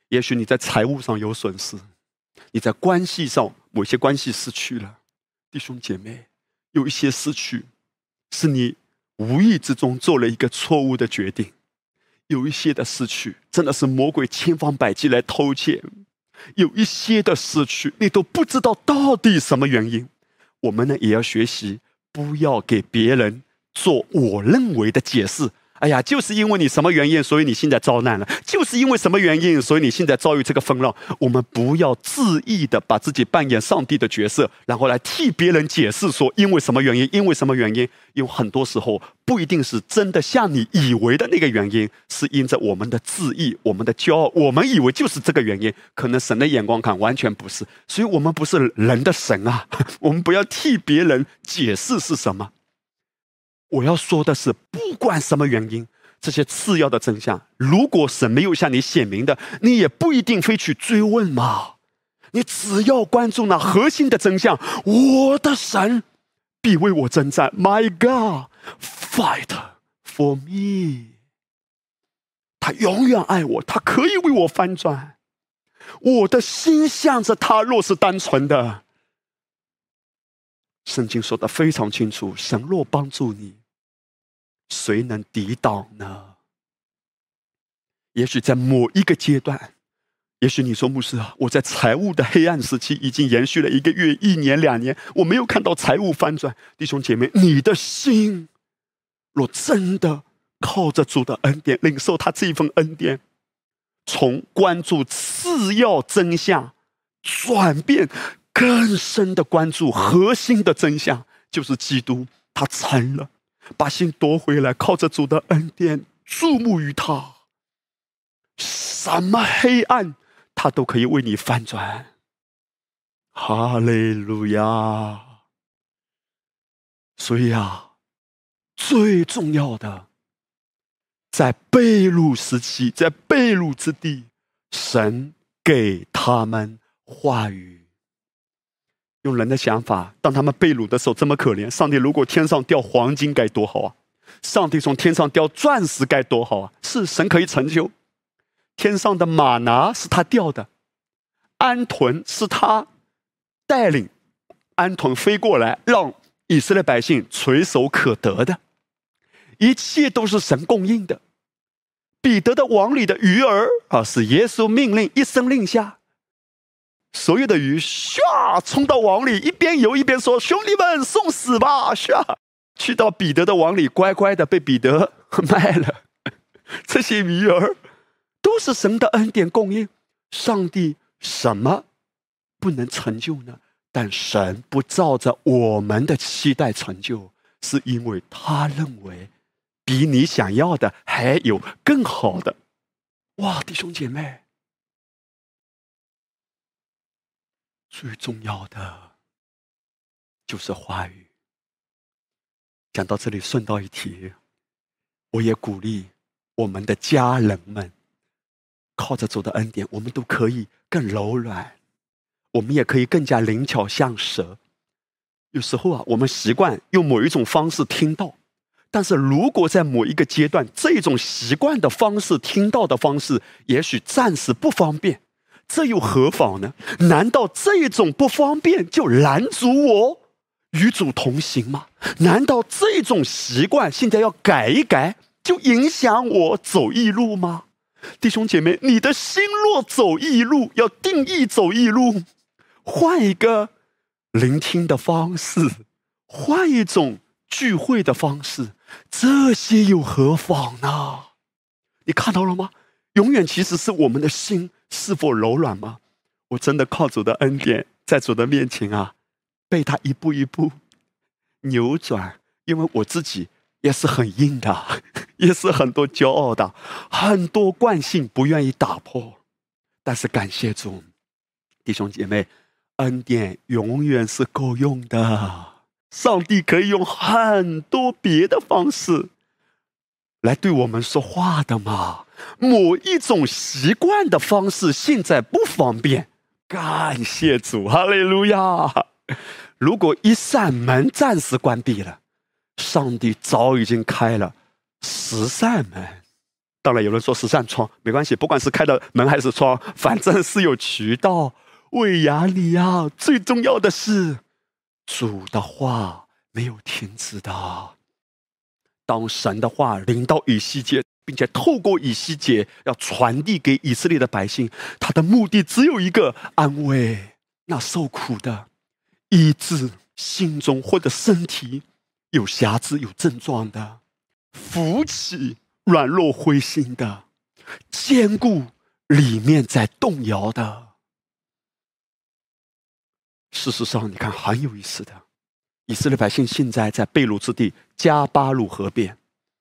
也许你在财务上有损失，你在关系上某些关系失去了，弟兄姐妹，有一些失去是你无意之中做了一个错误的决定；有一些的失去真的是魔鬼千方百计来偷窃；有一些的失去你都不知道到底什么原因。我们呢，也要学习，不要给别人做我认为的解释。”哎呀，就是因为你什么原因，所以你现在遭难了；就是因为什么原因，所以你现在遭遇这个风浪。我们不要恣意的把自己扮演上帝的角色，然后来替别人解释说因为什么原因，因为什么原因。有很多时候不一定是真的像你以为的那个原因，是因着我们的自意、我们的骄傲，我们以为就是这个原因，可能神的眼光看完全不是。所以我们不是人的神啊，我们不要替别人解释是什么。我要说的是，不管什么原因，这些次要的真相，如果神没有向你显明的，你也不一定非去追问嘛。你只要关注那核心的真相，我的神必为我征战。My God, fight for me。他永远爱我，他可以为我翻转。我的心向着他，若是单纯的。圣经说的非常清楚：神若帮助你，谁能抵挡呢？也许在某一个阶段，也许你说牧师啊，我在财务的黑暗时期已经延续了一个月、一年、两年，我没有看到财务翻转。弟兄姐妹，你的心若真的靠着主的恩典，领受他这一份恩典，从关注次要真相转变。更深的关注核心的真相，就是基督，他成了，把心夺回来，靠着主的恩典注目于他，什么黑暗他都可以为你翻转。哈利路亚！所以啊，最重要的，在被掳时期，在被掳之地，神给他们话语。用人的想法，当他们被掳的时候这么可怜。上帝如果天上掉黄金该多好啊！上帝从天上掉钻石该多好啊！是神可以成就。天上的马拿是他掉的，安屯是他带领安屯飞过来，让以色列百姓垂手可得的，一切都是神供应的。彼得的网里的鱼儿啊，是耶稣命令一声令下。所有的鱼唰冲到网里，一边游一边说：“兄弟们，送死吧！”唰，去到彼得的网里，乖乖的被彼得 卖了。这些鱼儿都是神的恩典供应。上帝什么不能成就呢？但神不照着我们的期待成就，是因为他认为比你想要的还有更好的。哇，弟兄姐妹！最重要的就是话语。讲到这里，顺道一提，我也鼓励我们的家人们，靠着主的恩典，我们都可以更柔软，我们也可以更加灵巧像蛇。有时候啊，我们习惯用某一种方式听到，但是如果在某一个阶段，这种习惯的方式听到的方式，也许暂时不方便。这又何妨呢？难道这种不方便就拦阻我与主同行吗？难道这种习惯现在要改一改，就影响我走异路吗？弟兄姐妹，你的心若走异路，要定义走异路，换一个聆听的方式，换一种聚会的方式，这些又何妨呢？你看到了吗？永远其实是我们的心。是否柔软吗？我真的靠主的恩典，在主的面前啊，被他一步一步扭转。因为我自己也是很硬的，也是很多骄傲的，很多惯性不愿意打破。但是感谢主，弟兄姐妹，恩典永远是够用的。上帝可以用很多别的方式来对我们说话的嘛。某一种习惯的方式现在不方便，感谢主，哈利路亚！如果一扇门暂时关闭了，上帝早已经开了十扇门。当然，有人说十扇窗没关系，不管是开的门还是窗，反正是有渠道。喂呀你呀，最重要的是主的话没有停止的。当神的话临到以西结。并且透过以西结要传递给以色列的百姓，他的目的只有一个：安慰那受苦的，医治心中或者身体有瑕疵、有症状的，扶起软弱灰心的，坚固里面在动摇的。事实上，你看很有意思的，以色列百姓现在在贝鲁之地加巴鲁河边。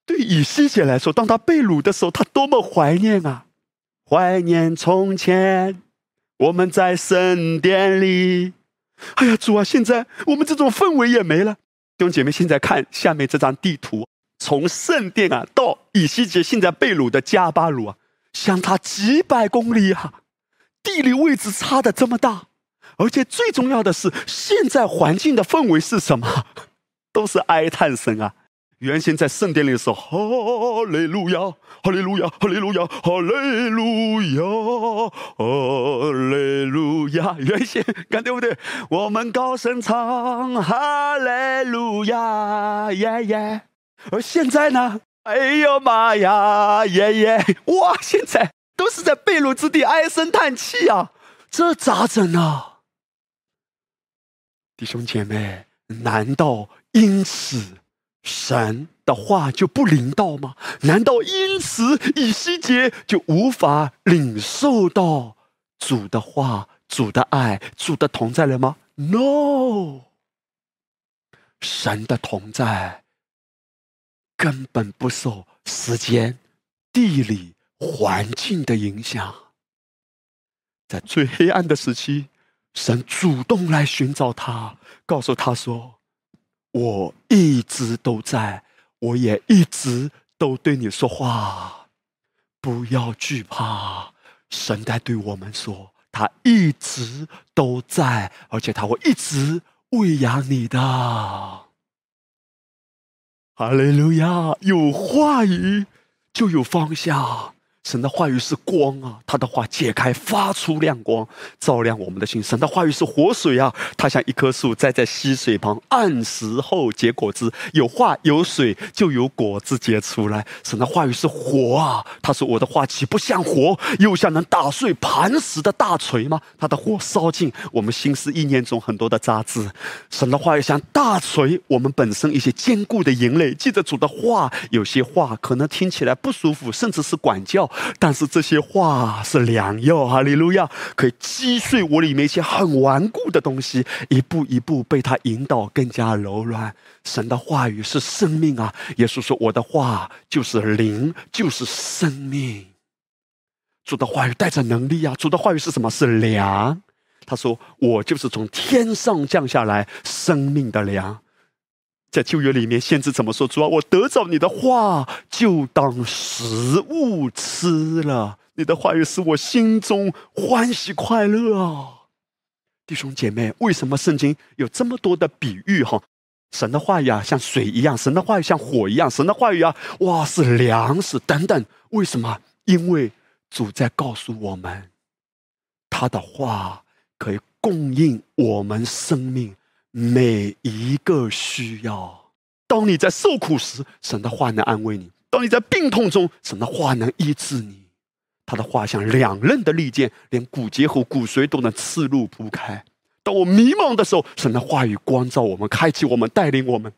对以西结来说，当他被掳的时候，他多么怀念啊！怀念从前，我们在圣殿里。哎呀，主啊，现在我们这种氛围也没了。弟兄姐妹，现在看下面这张地图，从圣殿啊到以西结现在被掳的加巴鲁啊，相差几百公里啊，地理位置差的这么大，而且最重要的是，现在环境的氛围是什么？都是哀叹声啊！原先在圣殿里的时候，哈利路亚，哈利路亚，哈利路亚，哈利路亚，哈利路亚。原先看对不对？我们高声唱哈利路亚，耶耶。而现在呢？哎呦妈呀，耶耶！哇，现在都是在被掳之地唉声叹气啊，这咋整呢？弟兄姐妹，难道因此？神的话就不灵到吗？难道因此以西结就无法领受到主的话、主的爱、主的同在了吗？No，神的同在根本不受时间、地理环境的影响。在最黑暗的时期，神主动来寻找他，告诉他说。我一直都在，我也一直都对你说话，不要惧怕。神在对我们说，他一直都在，而且他会一直喂养你的。哈利路亚！有话语就有方向。神的话语是光啊，他的话解开，发出亮光，照亮我们的心。神的话语是活水啊，它像一棵树栽在溪水旁，按时后结果子。有话有水，就有果子结出来。神的话语是火啊，他说我的话岂不像火，又像能打碎磐石的大锤吗？他的火烧尽我们心思意念中很多的杂质。神的话语像大锤，我们本身一些坚固的营垒。记得主的话，有些话可能听起来不舒服，甚至是管教。但是这些话是良药，哈利路亚，可以击碎我里面一些很顽固的东西，一步一步被他引导更加柔软。神的话语是生命啊！耶稣说：“我的话就是灵，就是生命。”主的话语带着能力啊！主的话语是什么？是粮。他说：“我就是从天上降下来生命的粮。”在旧约里面，先知怎么说？主啊，我得着你的话，就当食物吃了。你的话语使我心中欢喜快乐啊！弟兄姐妹，为什么圣经有这么多的比喻？哈，神的话语啊，像水一样；神的话语像火一样；神的话语啊，哇，是粮食等等。为什么？因为主在告诉我们，他的话可以供应我们生命。每一个需要，当你在受苦时，神的话能安慰你；当你在病痛中，神的话能医治你。他的话像两刃的利剑，连骨节和骨髓都能刺入铺开。当我迷茫的时候，神的话语光照我们，开启我们，带领我们。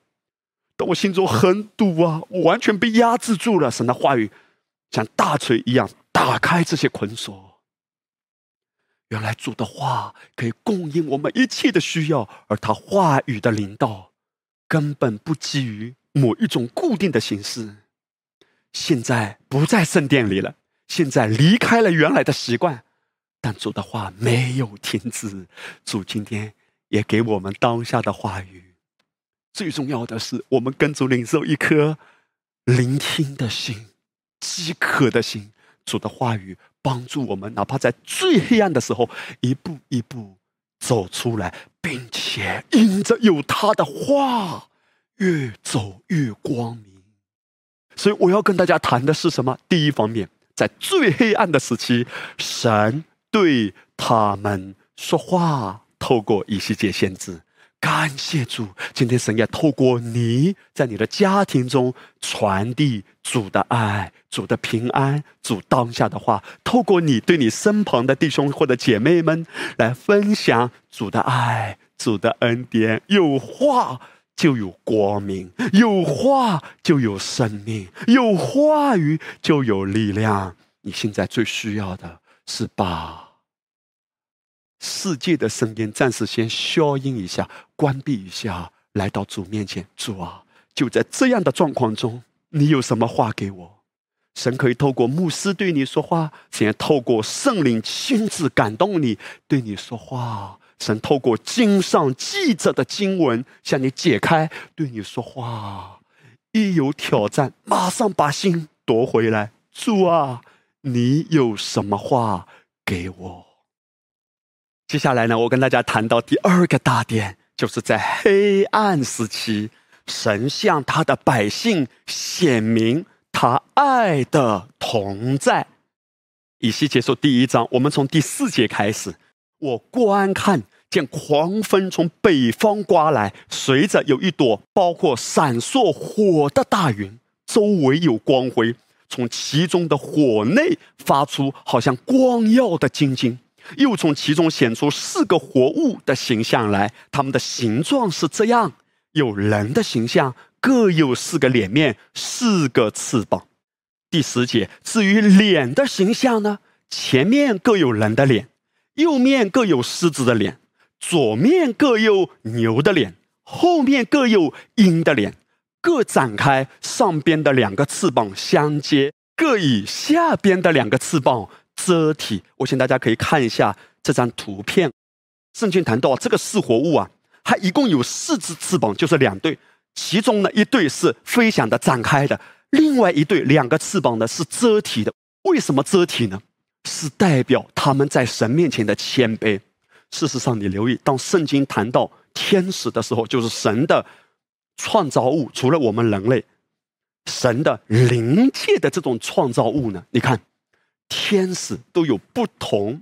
当我心中很堵啊，我完全被压制住了，神的话语像大锤一样打开这些捆锁。原来主的话可以供应我们一切的需要，而他话语的领导根本不基于某一种固定的形式。现在不在圣殿里了，现在离开了原来的习惯，但主的话没有停止。主今天也给我们当下的话语。最重要的是，我们跟主领受一颗聆听的心、饥渴的心。主的话语。帮助我们，哪怕在最黑暗的时候，一步一步走出来，并且因着有他的话，越走越光明。所以我要跟大家谈的是什么？第一方面，在最黑暗的时期，神对他们说话，透过以西结先知。感谢主，今天神也透过你在你的家庭中传递主的爱、主的平安、主当下的话，透过你对你身旁的弟兄或者姐妹们来分享主的爱、主的恩典。有话就有光明，有话就有生命，有话语就有力量。你现在最需要的是把。世界的声音暂时先消音一下，关闭一下，来到主面前。主啊，就在这样的状况中，你有什么话给我？神可以透过牧师对你说话，先透过圣灵亲自感动你，对你说话。神透过经上记着的经文向你解开，对你说话。一有挑战，马上把心夺回来。主啊，你有什么话给我？接下来呢，我跟大家谈到第二个大点，就是在黑暗时期，神向他的百姓显明他爱的同在。以西结束第一章，我们从第四节开始。我观看，见狂风从北方刮来，随着有一朵包括闪烁火的大云，周围有光辉，从其中的火内发出好像光耀的晶晶。又从其中显出四个活物的形象来，它们的形状是这样：有人的形象，各有四个脸面，四个翅膀。第十节，至于脸的形象呢，前面各有人的脸，右面各有狮子的脸，左面各有牛的脸，后面各有鹰的脸，各展开上边的两个翅膀相接，各以下边的两个翅膀。遮体，我请大家可以看一下这张图片。圣经谈到这个四活物啊，它一共有四只翅膀，就是两对。其中呢，一对是飞翔的、展开的；另外一对两个翅膀呢是遮体的。为什么遮体呢？是代表他们在神面前的谦卑。事实上，你留意，当圣经谈到天使的时候，就是神的创造物，除了我们人类，神的灵界的这种创造物呢？你看。天使都有不同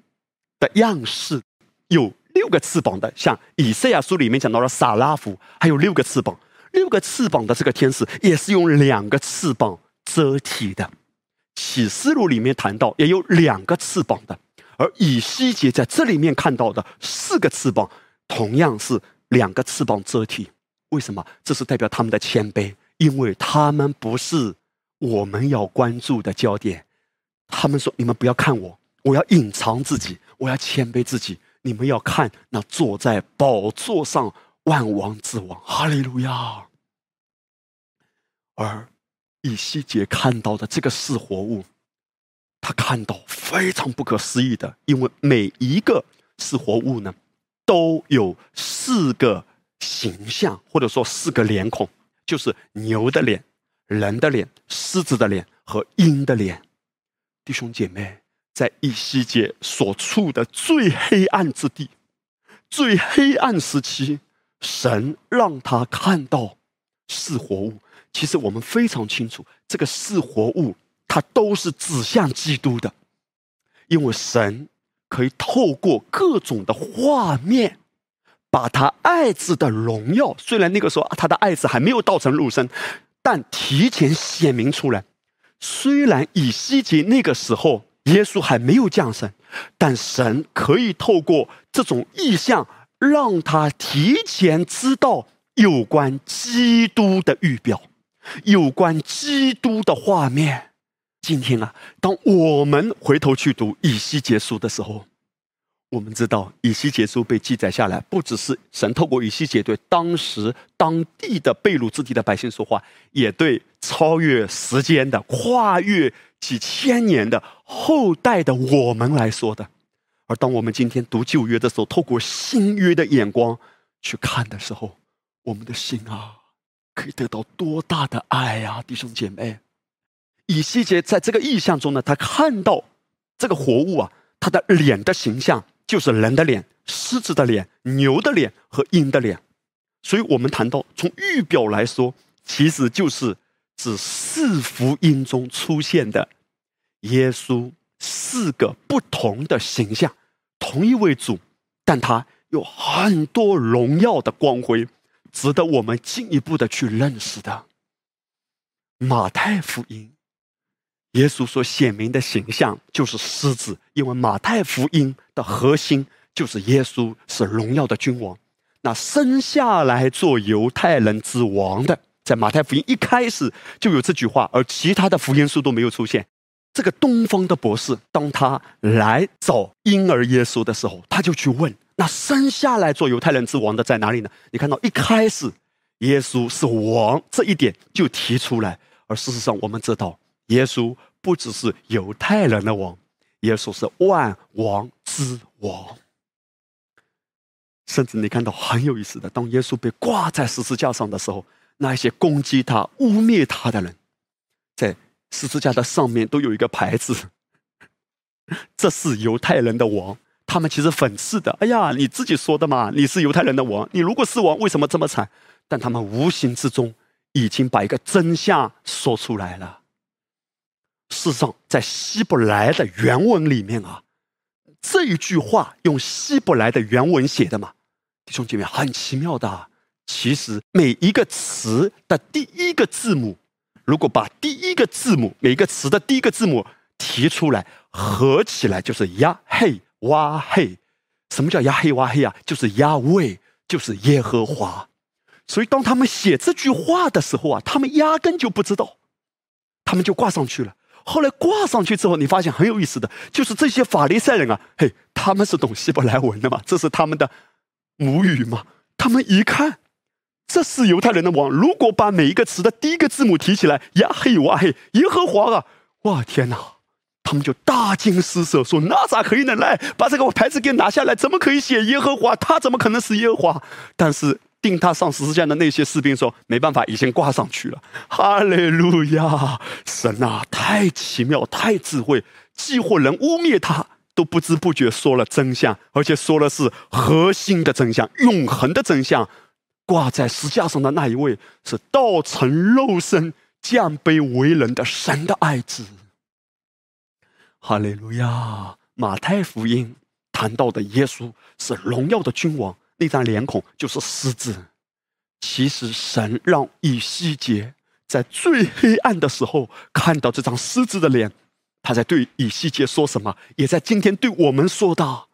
的样式，有六个翅膀的，像以赛亚书里面讲到了撒拉夫，还有六个翅膀。六个翅膀的这个天使也是用两个翅膀遮体的。启示录里面谈到也有两个翅膀的，而以西结在这里面看到的四个翅膀，同样是两个翅膀遮体。为什么？这是代表他们的谦卑，因为他们不是我们要关注的焦点。他们说：“你们不要看我，我要隐藏自己，我要谦卑自己。你们要看那坐在宝座上万王之王，哈利路亚。”而以西结看到的这个是活物，他看到非常不可思议的，因为每一个是活物呢，都有四个形象，或者说四个脸孔，就是牛的脸、人的脸、狮子的脸和鹰的脸。弟兄姐妹，在以西界所处的最黑暗之地、最黑暗时期，神让他看到是活物。其实我们非常清楚，这个是活物，它都是指向基督的，因为神可以透过各种的画面，把他爱子的荣耀，虽然那个时候他的爱子还没有道成肉身，但提前显明出来。虽然以西结那个时候耶稣还没有降生，但神可以透过这种意象，让他提前知道有关基督的预表。有关基督的画面，今天啊，当我们回头去读以西结书的时候，我们知道以西结书被记载下来，不只是神透过以西结对当时当地的被掳之地的百姓说话，也对超越时间的、跨越几千年的后代的我们来说的。而当我们今天读旧约的时候，透过新约的眼光去看的时候，我们的心啊。可以得到多大的爱呀，弟兄姐妹！以西结在这个意象中呢，他看到这个活物啊，他的脸的形象就是人的脸、狮子的脸、牛的脸和鹰的脸。所以，我们谈到从预表来说，其实就是指四福音中出现的耶稣四个不同的形象，同一位主，但他有很多荣耀的光辉。值得我们进一步的去认识的。马太福音，耶稣所显明的形象就是狮子，因为马太福音的核心就是耶稣是荣耀的君王。那生下来做犹太人之王的，在马太福音一开始就有这句话，而其他的福音书都没有出现。这个东方的博士，当他来找婴儿耶稣的时候，他就去问。那生下来做犹太人之王的在哪里呢？你看到一开始，耶稣是王这一点就提出来，而事实上我们知道，耶稣不只是犹太人的王，耶稣是万王之王。甚至你看到很有意思的，当耶稣被挂在十字架上的时候，那些攻击他、污蔑他的人，在十字架的上面都有一个牌子，这是犹太人的王。他们其实讽刺的，哎呀，你自己说的嘛，你是犹太人的王，你如果是王，为什么这么惨？但他们无形之中已经把一个真相说出来了。事实上，在希伯来的原文里面啊，这一句话用希伯来的原文写的嘛，弟兄姐妹，很奇妙的。其实每一个词的第一个字母，如果把第一个字母每一个词的第一个字母提出来，合起来就是呀嘿。哇嘿，什么叫呀嘿哇嘿呀？就是呀喂，就是耶和华。所以当他们写这句话的时候啊，他们压根就不知道，他们就挂上去了。后来挂上去之后，你发现很有意思的，就是这些法利赛人啊，嘿，他们是懂希伯来文的嘛，这是他们的母语嘛。他们一看，这是犹太人的王。如果把每一个词的第一个字母提起来，呀嘿哇嘿，耶和华啊，哇天哪！他们就大惊失色，说：“那咋可以呢？来，把这个牌子给拿下来！怎么可以写耶和华？他怎么可能是耶和华？”但是定他上十字架的那些士兵说：“没办法，已经挂上去了。”哈利路亚！神啊，太奇妙，太智慧，既或人污蔑他，都不知不觉说了真相，而且说的是核心的真相，永恒的真相。挂在石架上的那一位，是道成肉身、降卑为人的神的爱子。哈利路亚！马太福音谈到的耶稣是荣耀的君王，那张脸孔就是狮子。其实神让以西结在最黑暗的时候看到这张狮子的脸，他在对以西结说什么？也在今天对我们说的：“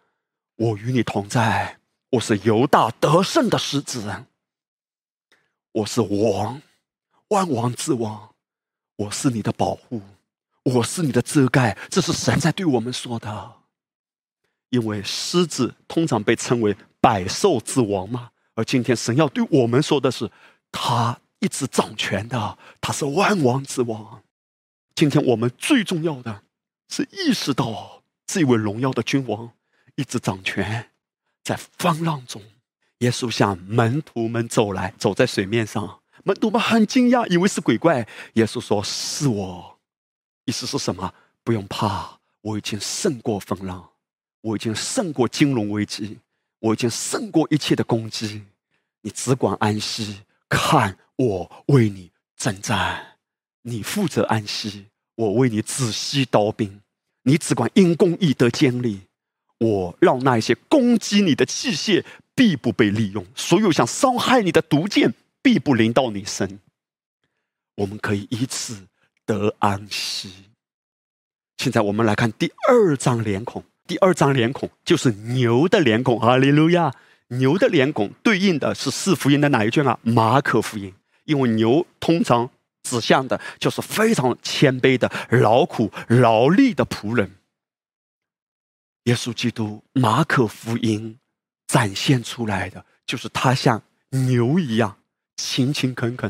我与你同在，我是犹大得胜的狮子，我是王，万王之王，我是你的保护。”我是你的遮盖，这是神在对我们说的。因为狮子通常被称为百兽之王嘛，而今天神要对我们说的是，他一直掌权的，他是万王之王。今天我们最重要的是意识到这位荣耀的君王一直掌权，在风浪中，耶稣向门徒们走来，走在水面上，门徒们很惊讶，以为是鬼怪。耶稣说：“是我。”意思是什么？不用怕，我已经胜过风浪，我已经胜过金融危机，我已经胜过一切的攻击。你只管安息，看我为你征战，你负责安息，我为你仔细刀兵。你只管因公义得建立，我让那些攻击你的器械必不被利用，所有想伤害你的毒箭必不临到你身。我们可以以此。得安息。现在我们来看第二张脸孔，第二张脸孔就是牛的脸孔。哈利路亚！牛的脸孔对应的是四福音的哪一卷啊？马可福音。因为牛通常指向的就是非常谦卑的、劳苦劳力的仆人。耶稣基督，马可福音展现出来的就是他像牛一样勤勤恳恳。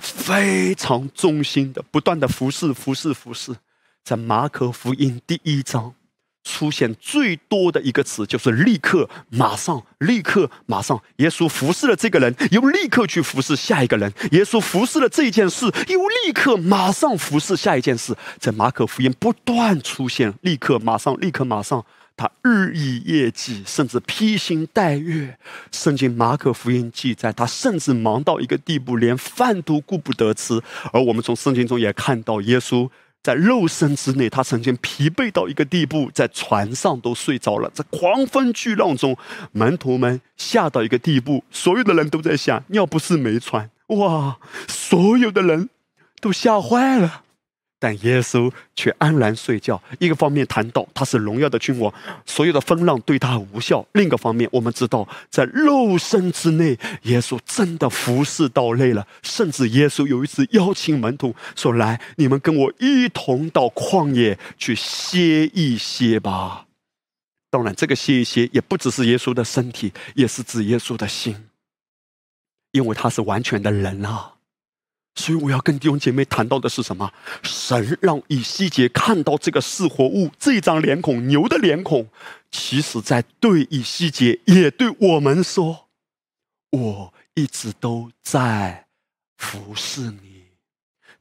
非常忠心的，不断的服侍、服侍、服侍。在马可福音第一章出现最多的一个词，就是“立刻”、“马上”、“立刻”、“马上”。耶稣服侍了这个人，又立刻去服侍下一个人。耶稣服侍了这件事，又立刻马上服侍下一件事。在马可福音不断出现“立刻”、“马上”、“立刻”、“马上”。他日以夜继，甚至披星戴月。圣经马可福音记载，他甚至忙到一个地步，连饭都顾不得吃。而我们从圣经中也看到，耶稣在肉身之内，他曾经疲惫到一个地步，在船上都睡着了。在狂风巨浪中，门徒们吓到一个地步，所有的人都在想：要不是没船，哇！所有的人都吓坏了。但耶稣却安然睡觉。一个方面谈到他是荣耀的君王，所有的风浪对他无效；另一个方面，我们知道在肉身之内，耶稣真的服侍到累了。甚至耶稣有一次邀请门徒说：“来，你们跟我一同到旷野去歇一歇吧。”当然，这个歇一歇也不只是耶稣的身体，也是指耶稣的心，因为他是完全的人啊。所以我要跟弟兄姐妹谈到的是什么？神让以西结看到这个是活物，这张脸孔，牛的脸孔，其实在对以西结，也对我们说：我一直都在服侍你，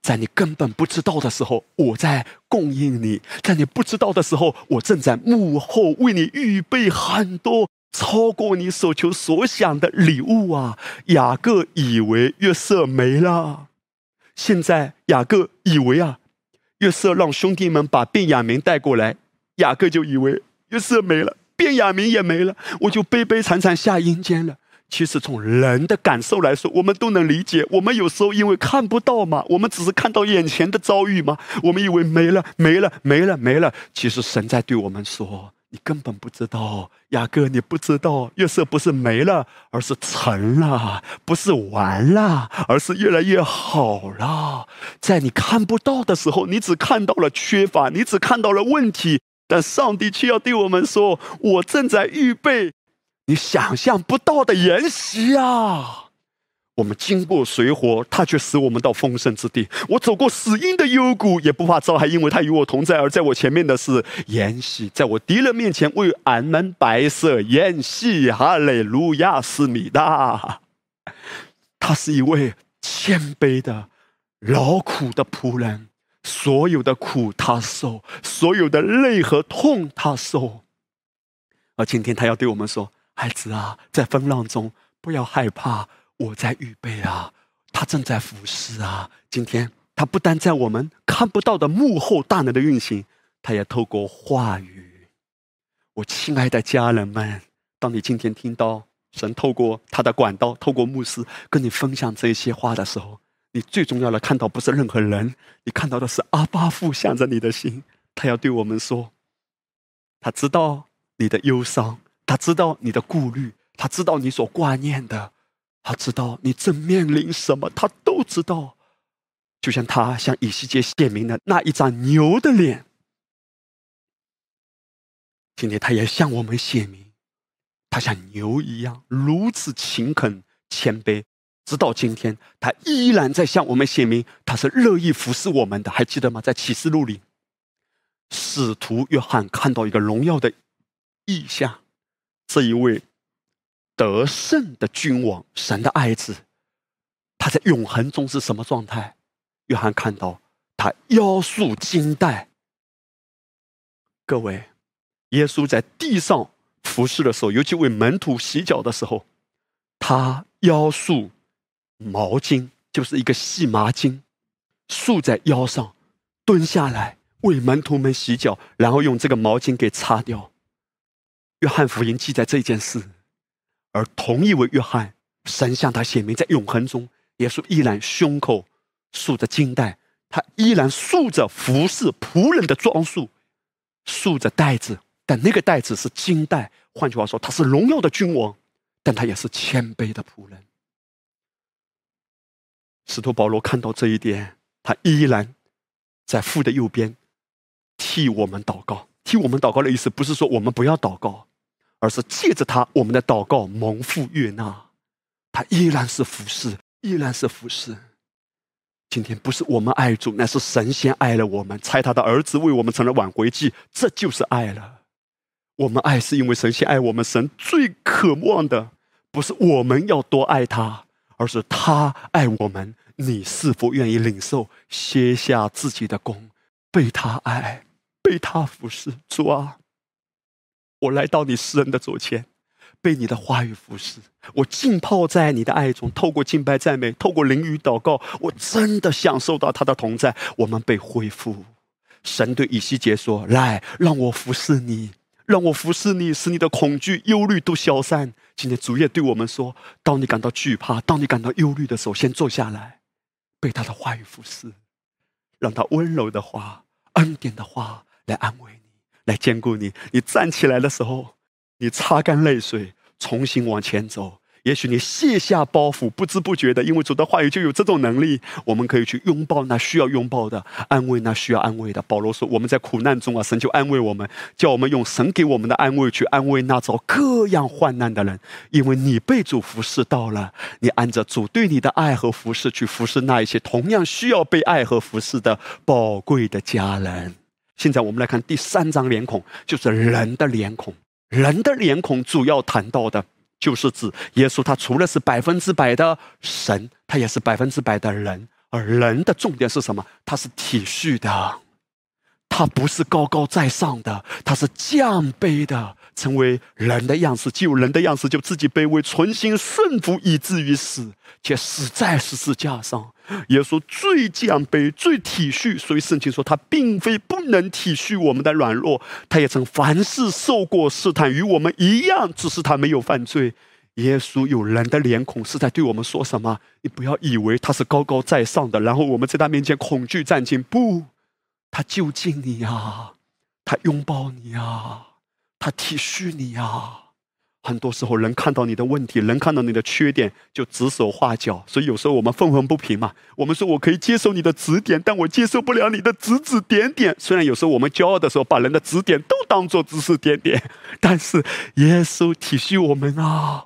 在你根本不知道的时候，我在供应你；在你不知道的时候，我正在幕后为你预备很多超过你所求所想的礼物啊！雅各以为约瑟没了。现在雅各以为啊，约瑟让兄弟们把卞雅明带过来，雅各就以为约瑟没了，卞雅明也没了，我就悲悲惨惨下阴间了。其实从人的感受来说，我们都能理解。我们有时候因为看不到嘛，我们只是看到眼前的遭遇嘛，我们以为没了，没了，没了，没了。其实神在对我们说。你根本不知道，雅各，你不知道，月色不是没了，而是成了；不是完了，而是越来越好了。在你看不到的时候，你只看到了缺乏，你只看到了问题，但上帝却要对我们说：“我正在预备你想象不到的筵席啊！”我们经过水火，他却使我们到丰盛之地。我走过死荫的幽谷，也不怕遭害，因为他与我同在。而在我前面的是筵席，在我敌人面前为俺们摆设筵席。哈利路亚，斯米达。他是一位谦卑的、劳苦的仆人，所有的苦他受，所有的累和痛他受。而今天他要对我们说：“孩子啊，在风浪中不要害怕。”我在预备啊，他正在服侍啊。今天他不单在我们看不到的幕后大能的运行，他也透过话语。我亲爱的家人们，当你今天听到神透过他的管道，透过牧师跟你分享这些话的时候，你最重要的看到不是任何人，你看到的是阿巴父向着你的心，他要对我们说，他知道你的忧伤，他知道你的顾虑，他知道你所挂念的，他知道你正面临什么，他都知道。就像他向以西结显明的那一张牛的脸，今天他也向我们显明，他像牛一样如此勤恳谦卑，直到今天，他依然在向我们显明，他是乐意服侍我们的。还记得吗？在启示录里，使徒约翰看到一个荣耀的意象，这一位得胜的君王，神的爱子，他在永恒中是什么状态？约翰看到他腰束金带。各位，耶稣在地上服侍的时候，尤其为门徒洗脚的时候，他腰束毛巾，就是一个细麻巾，束在腰上，蹲下来为门徒们洗脚，然后用这个毛巾给擦掉。约翰福音记载这件事，而同一位约翰，神向他显明，在永恒中，耶稣依然胸口。束着金带，他依然束着服侍仆人的装束，束着带子，但那个带子是金带。换句话说，他是荣耀的君王，但他也是谦卑的仆人。使徒保罗看到这一点，他依然在父的右边替我们祷告。替我们祷告的意思，不是说我们不要祷告，而是借着他，我们的祷告蒙父悦纳。他依然是服侍，依然是服侍。今天不是我们爱主，乃是神先爱了我们，差他的儿子为我们成了挽回祭，这就是爱了。我们爱是因为神仙爱我们，神最渴望的不是我们要多爱他，而是他爱我们。你是否愿意领受卸下自己的功，被他爱，被他服侍？主啊，我来到你诗人的左前。被你的话语服侍，我浸泡在你的爱中，透过敬拜赞美，透过淋雨祷告，我真的享受到他的同在。我们被恢复。神对以西结说：“来，让我服侍你，让我服侍你，使你的恐惧、忧虑都消散。”今天主耶对我们说：“当你感到惧怕，当你感到忧虑的时候，先坐下来，被他的话语服侍，让他温柔的话、恩典的话来安慰你，来兼顾你。你站起来的时候。”你擦干泪水，重新往前走。也许你卸下包袱，不知不觉的，因为主的话语就有这种能力。我们可以去拥抱那需要拥抱的，安慰那需要安慰的。保罗说：“我们在苦难中啊，神就安慰我们，叫我们用神给我们的安慰去安慰那遭各样患难的人。因为你被主服侍到了，你按着主对你的爱和服侍去服侍那一些同样需要被爱和服侍的宝贵的家人。”现在我们来看第三张脸孔，就是人的脸孔。人的脸孔主要谈到的，就是指耶稣，他除了是百分之百的神，他也是百分之百的人。而人的重点是什么？他是体恤的，他不是高高在上的，他是降卑的，成为人的样式。既有人的样式，就自己卑微，存心顺服，以至于死，且死在十字架上。耶稣最降卑、最体恤，所以圣经说他并非不能体恤我们的软弱，他也曾凡事受过试探，与我们一样，只是他没有犯罪。耶稣有人的脸孔，是在对我们说什么？你不要以为他是高高在上的，然后我们在他面前恐惧战兢。不，他就近你呀，他拥抱你呀，他体恤你呀。很多时候，人看到你的问题，人看到你的缺点，就指手画脚。所以有时候我们愤愤不平嘛。我们说我可以接受你的指点，但我接受不了你的指指点点。虽然有时候我们骄傲的时候，把人的指点都当做指指点点，但是耶稣体恤我们啊。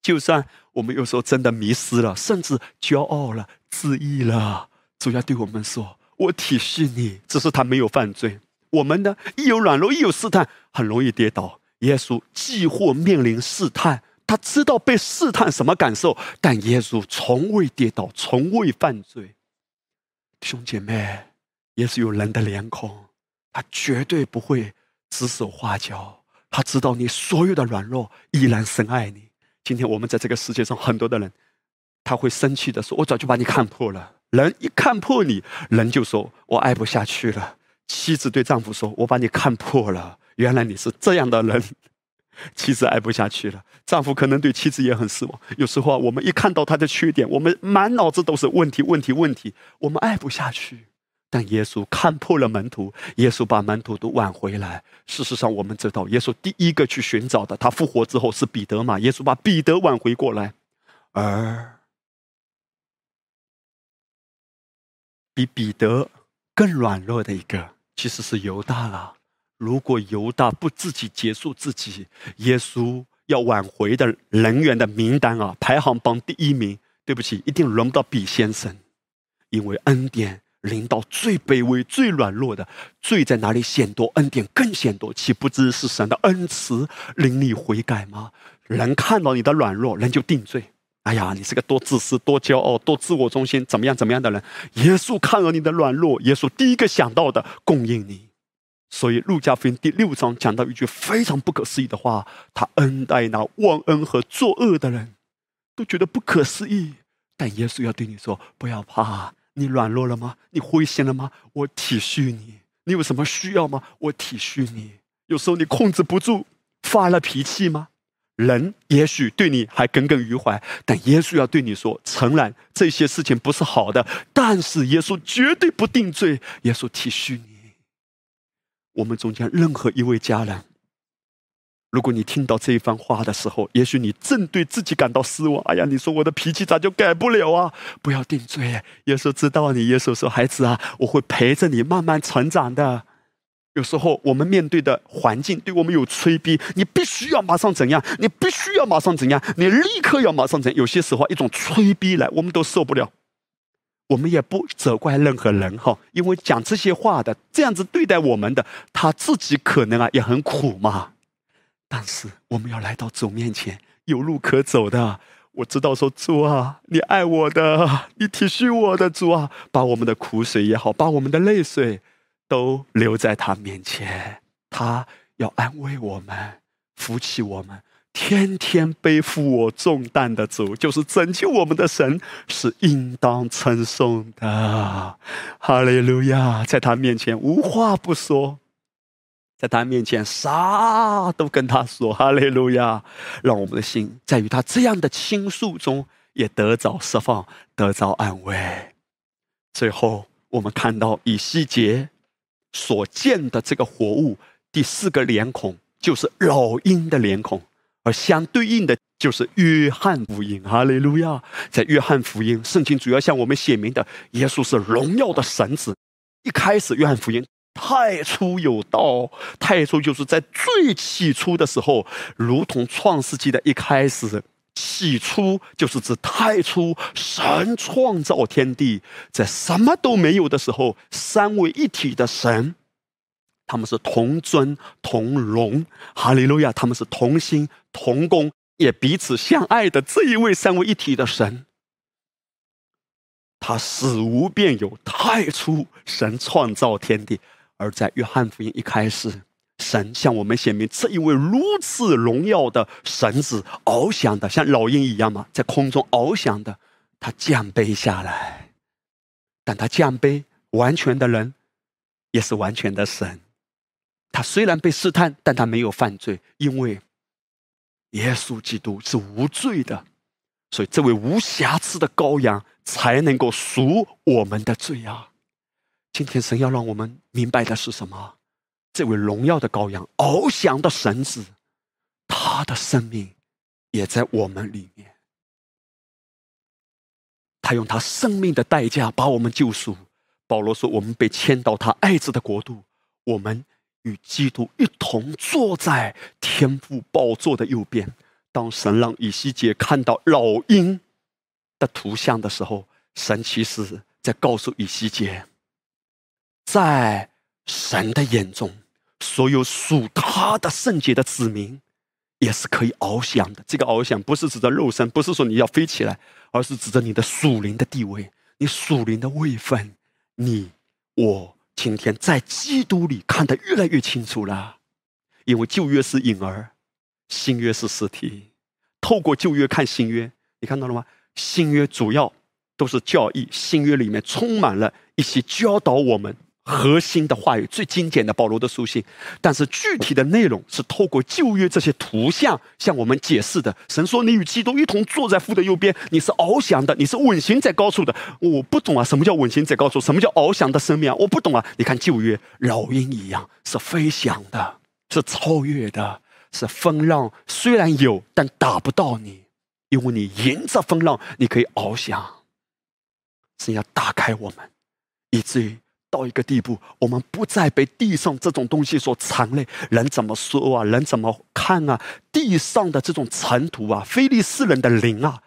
就算我们有时候真的迷失了，甚至骄傲了、自义了，主要对我们说：“我体恤你，只是他没有犯罪。”我们呢，一有软弱，一有试探，很容易跌倒。耶稣既或面临试探，他知道被试探什么感受，但耶稣从未跌倒，从未犯罪。弟兄姐妹，耶稣有人的脸孔，他绝对不会指手画脚。他知道你所有的软弱，依然深爱你。今天我们在这个世界上，很多的人，他会生气的说：“我早就把你看破了。”人一看破你，人就说：“我爱不下去了。”妻子对丈夫说：“我把你看破了，原来你是这样的人。” 妻子爱不下去了，丈夫可能对妻子也很失望。有时候啊，我们一看到他的缺点，我们满脑子都是问题，问题，问题，我们爱不下去。但耶稣看破了门徒，耶稣把门徒都挽回来。事实上，我们知道，耶稣第一个去寻找的，他复活之后是彼得嘛？耶稣把彼得挽回过来，而比彼得更软弱的一个，其实是犹大了。如果犹大不自己结束自己，耶稣要挽回的人员的名单啊，排行榜第一名，对不起，一定轮不到比先生，因为恩典临到最卑微、最软弱的，罪在哪里显多，恩典更显多，岂不知是神的恩慈令你悔改吗？人看到你的软弱，人就定罪。哎呀，你是个多自私、多骄傲、多自我中心，怎么样、怎么样的人？耶稣看到你的软弱，耶稣第一个想到的供应你。所以，路加福音第六章讲到一句非常不可思议的话：他恩待那忘恩和作恶的人，都觉得不可思议。但耶稣要对你说：不要怕，你软弱了吗？你灰心了吗？我体恤你。你有什么需要吗？我体恤你。有时候你控制不住，发了脾气吗？人也许对你还耿耿于怀，但耶稣要对你说：诚然，这些事情不是好的，但是耶稣绝对不定罪。耶稣体恤你。我们中间任何一位家人，如果你听到这一番话的时候，也许你正对自己感到失望。哎呀，你说我的脾气咋就改不了啊？不要定罪。耶稣知道你。耶稣说：“孩子啊，我会陪着你慢慢成长的。有时候我们面对的环境对我们有催逼，你必须要马上怎样？你必须要马上怎样？你立刻要马上怎样？有些时候一种催逼来，我们都受不了。”我们也不责怪任何人哈，因为讲这些话的这样子对待我们的，他自己可能啊也很苦嘛。但是我们要来到主面前，有路可走的。我知道说主啊，你爱我的，你体恤我的主啊，把我们的苦水也好，把我们的泪水都留在他面前，他要安慰我们，扶起我们。天天背负我重担的主，就是拯救我们的神，是应当称颂的。哈利路亚，在他面前无话不说，在他面前啥都跟他说。哈利路亚，让我们的心在于他这样的倾诉中也得着释放，得着安慰。最后，我们看到以西结所见的这个活物，第四个脸孔就是老鹰的脸孔。而相对应的就是约翰福音，哈利路亚！在约翰福音，圣经主要向我们写明的，耶稣是荣耀的神子。一开始，约翰福音太初有道，太初就是在最起初的时候，如同创世纪的一开始，起初就是指太初，神创造天地，在什么都没有的时候，三位一体的神。他们是同尊同荣，哈利路亚！他们是同心同工，也彼此相爱的这一位三位一体的神。他死无变有，太初神创造天地，而在约翰福音一开始，神向我们显明这一位如此荣耀的神子，翱翔的像老鹰一样嘛，在空中翱翔的，他降杯下来，但他降杯完全的人，也是完全的神。他虽然被试探，但他没有犯罪，因为耶稣基督是无罪的，所以这位无瑕疵的羔羊才能够赎我们的罪啊！今天神要让我们明白的是什么？这位荣耀的羔羊，翱翔的神子，他的生命也在我们里面。他用他生命的代价把我们救赎。保罗说：“我们被迁到他爱子的国度。”我们。与基督一同坐在天父宝座的右边。当神让以西结看到老鹰的图像的时候，神其实在告诉以西结，在神的眼中，所有属他的圣洁的子民也是可以翱翔的。这个翱翔不是指着肉身，不是说你要飞起来，而是指着你的属灵的地位，你属灵的位分，你我。今天在基督里看得越来越清楚了，因为旧约是影儿，新约是实体。透过旧约看新约，你看到了吗？新约主要都是教义，新约里面充满了一些教导我们核心的话语，最精简的保罗的书信，但是具体的内容是透过旧约这些图像向我们解释的。神说：“你与基督一同坐在父的右边，你是翱翔的，你是稳行在高处的。”我不懂啊，什么叫稳行在高处？什么叫翱翔的生命啊？我不懂啊！你看旧约，老鹰一样是飞翔的，是超越的，是风浪虽然有，但打不到你，因为你迎着风浪，你可以翱翔。神要打开我们，以至于。到一个地步，我们不再被地上这种东西所缠累。人怎么说啊？人怎么看啊？地上的这种尘土啊，非利士人的灵啊，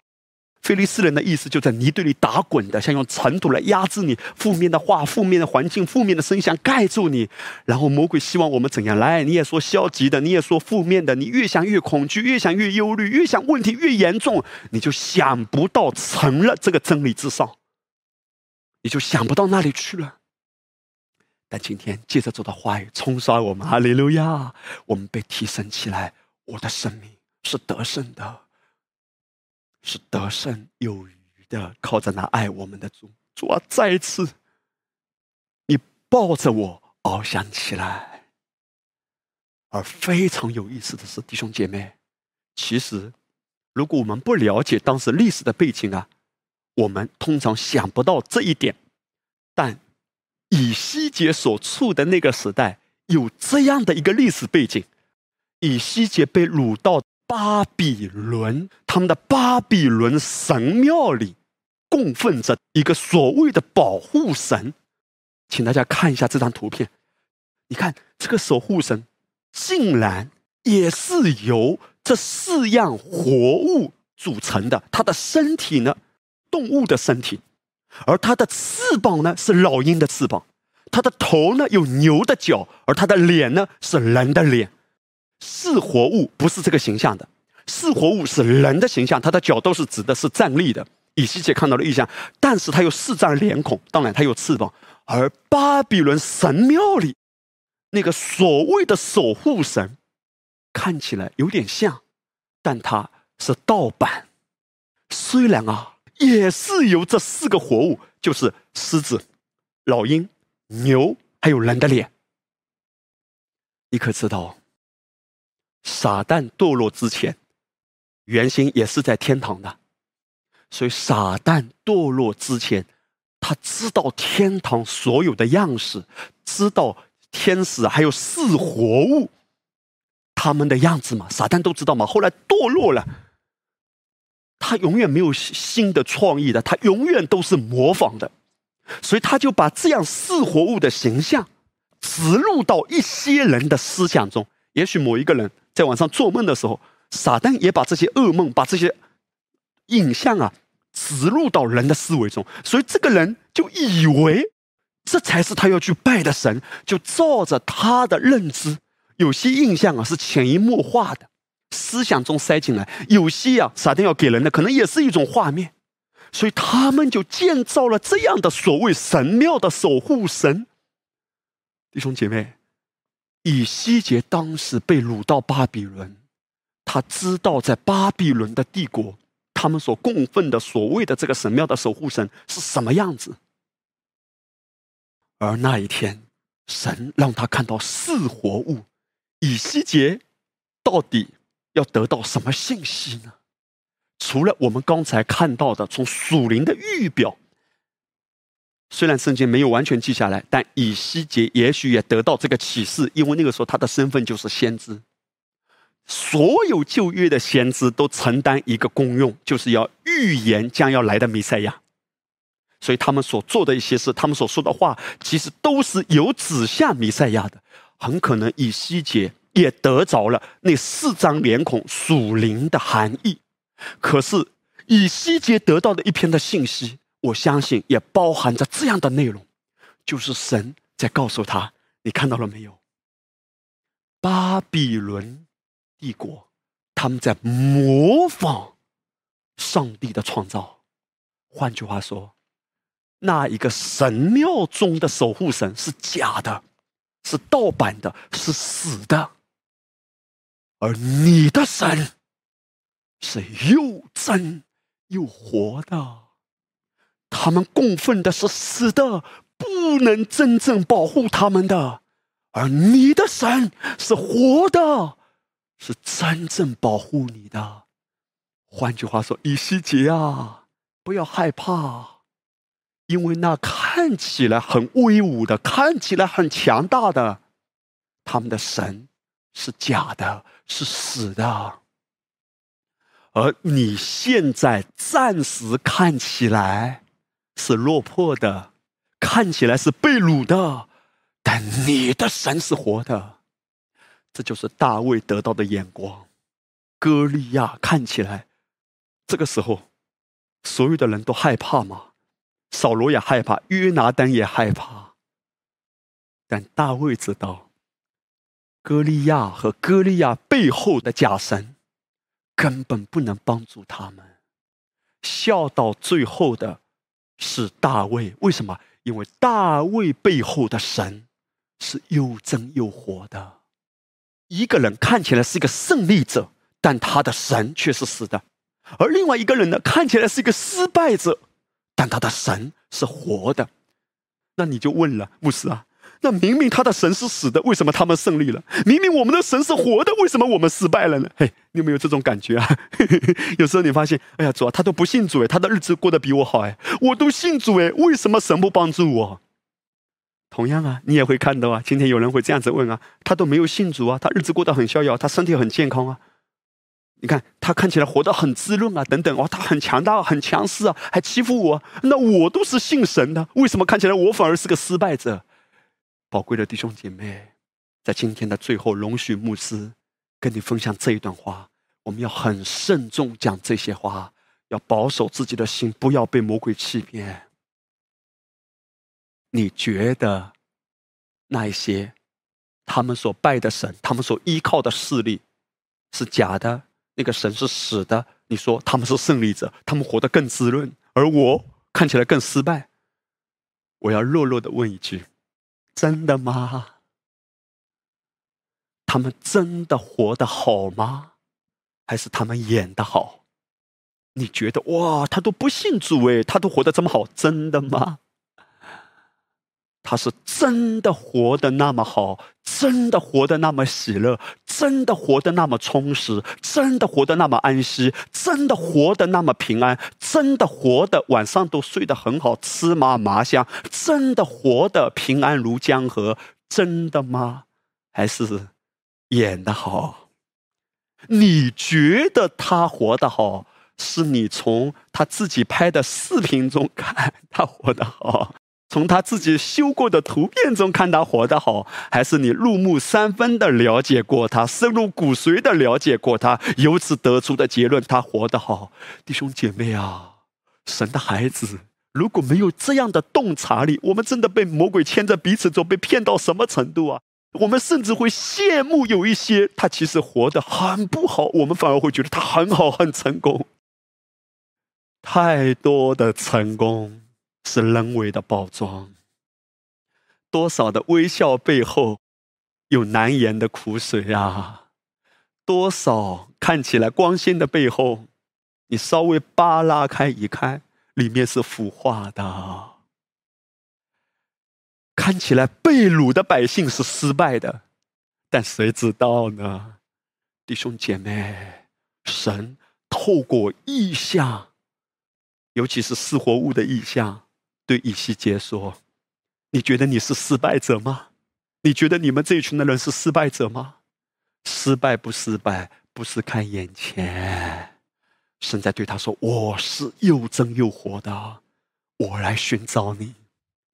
非利士人的意思就在泥堆里打滚的，像用尘土来压制你。负面的话、负面的环境、负面的声响盖住你。然后魔鬼希望我们怎样来？你也说消极的，你也说负面的。你越想越恐惧，越想越忧虑，越想问题越严重，你就想不到成了这个真理之上，你就想不到那里去了。但今天借着主的话语冲刷我们，哈利路亚！我们被提升起来，我的生命是得胜的，是得胜有余的，靠着那爱我们的主。主啊，再一次，你抱着我翱翔起来。而非常有意思的是，弟兄姐妹，其实如果我们不了解当时历史的背景啊，我们通常想不到这一点，但。以西结所处的那个时代有这样的一个历史背景：以西结被掳到巴比伦，他们的巴比伦神庙里供奉着一个所谓的保护神。请大家看一下这张图片，你看这个守护神竟然也是由这四样活物组成的，他的身体呢，动物的身体。而它的翅膀呢是老鹰的翅膀，它的头呢有牛的角，而它的脸呢是人的脸，是活物，不是这个形象的，是活物是人的形象，它的脚都是指的，是站立的。以西结看到了异象，但是它有四张脸孔，当然它有翅膀。而巴比伦神庙里那个所谓的守护神，看起来有点像，但它是盗版。虽然啊。也是由这四个活物，就是狮子、老鹰、牛，还有人的脸。你可知道，撒旦堕落之前，原型也是在天堂的。所以撒旦堕落之前，他知道天堂所有的样式，知道天使还有四活物他们的样子嘛？撒旦都知道嘛？后来堕落了。他永远没有新的创意的，他永远都是模仿的，所以他就把这样四活物的形象植入到一些人的思想中。也许某一个人在晚上做梦的时候，撒旦也把这些噩梦、把这些影像啊植入到人的思维中，所以这个人就以为这才是他要去拜的神，就照着他的认知，有些印象啊是潜移默化的。思想中塞进来，有些啊，撒旦要给人的可能也是一种画面，所以他们就建造了这样的所谓神庙的守护神。弟兄姐妹，以西结当时被掳到巴比伦，他知道在巴比伦的帝国，他们所供奉的所谓的这个神庙的守护神是什么样子。而那一天，神让他看到四活物，以西结到底。要得到什么信息呢？除了我们刚才看到的从属灵的预表，虽然圣经没有完全记下来，但以西结也许也得到这个启示，因为那个时候他的身份就是先知。所有旧约的先知都承担一个功用，就是要预言将要来的弥赛亚。所以他们所做的一些事，他们所说的话，其实都是有指向弥赛亚的。很可能以西结。也得着了那四张脸孔属灵的含义，可是以西结得到的一篇的信息，我相信也包含着这样的内容，就是神在告诉他：你看到了没有？巴比伦帝国他们在模仿上帝的创造，换句话说，那一个神庙中的守护神是假的，是盗版的，是死的。而你的神是又真又活的，他们供奉的是死的、不能真正保护他们的，而你的神是活的，是真正保护你的。换句话说，以西结啊，不要害怕，因为那看起来很威武的、看起来很强大的，他们的神是假的，是死的。而你现在暂时看起来是落魄的，看起来是被掳的，但你的神是活的。这就是大卫得到的眼光。歌利亚看起来。这个时候，所有的人都害怕吗？扫罗也害怕，约拿丹也害怕。但大卫知道，歌利亚和歌利亚背后的假神，根本不能帮助他们。笑到最后的是大卫，为什么？因为大卫背后的神是又真又活的。一个人看起来是一个胜利者，但他的神却是死的。而另外一个人呢，看起来是一个失败者，但他的神是活的。那你就问了，牧师啊，那明明他的神是死的，为什么他们胜利了？明明我们的神是活的，为什么我们失败了呢？嘿，你有没有这种感觉啊？有时候你发现，哎呀，主啊，他都不信主哎，他的日子过得比我好哎，我都信主哎，为什么神不帮助我？同样啊，你也会看到啊，今天有人会这样子问啊，他都没有信主啊，他日子过得很逍遥，他身体很健康啊。你看他看起来活得很滋润啊，等等哦，他很强大、很强势啊，还欺负我，那我都是信神的，为什么看起来我反而是个失败者？宝贵的弟兄姐妹，在今天的最后，容许牧师跟你分享这一段话，我们要很慎重讲这些话，要保守自己的心，不要被魔鬼欺骗。你觉得那一些他们所拜的神，他们所依靠的势力是假的？那个神是死的，你说他们是胜利者，他们活得更滋润，而我看起来更失败。我要弱弱的问一句：真的吗？他们真的活得好吗？还是他们演的好？你觉得哇，他都不信主哎，他都活得这么好，真的吗？他是真的活得那么好，真的活得那么喜乐，真的活得那么充实，真的活得那么安息，真的活得那么平安，真的活得晚上都睡得很好，吃嘛麻香，真的活得平安如江河，真的吗？还是演的好？你觉得他活得好，是你从他自己拍的视频中看他活得好？从他自己修过的图片中看他活得好，还是你入木三分的了解过他，深入骨髓的了解过他，由此得出的结论他活得好？弟兄姐妹啊，神的孩子，如果没有这样的洞察力，我们真的被魔鬼牵着鼻子走，被骗到什么程度啊？我们甚至会羡慕有一些他其实活得很不好，我们反而会觉得他很好很成功。太多的成功。是人为的包装，多少的微笑背后有难言的苦水啊！多少看起来光鲜的背后，你稍微扒拉开一看，里面是腐化的。看起来被掳的百姓是失败的，但谁知道呢？弟兄姐妹，神透过意象，尤其是四活物的意象。对以西结说：“你觉得你是失败者吗？你觉得你们这一群的人是失败者吗？失败不失败，不是看眼前。神在对他说：‘我是又真又活的，我来寻找你，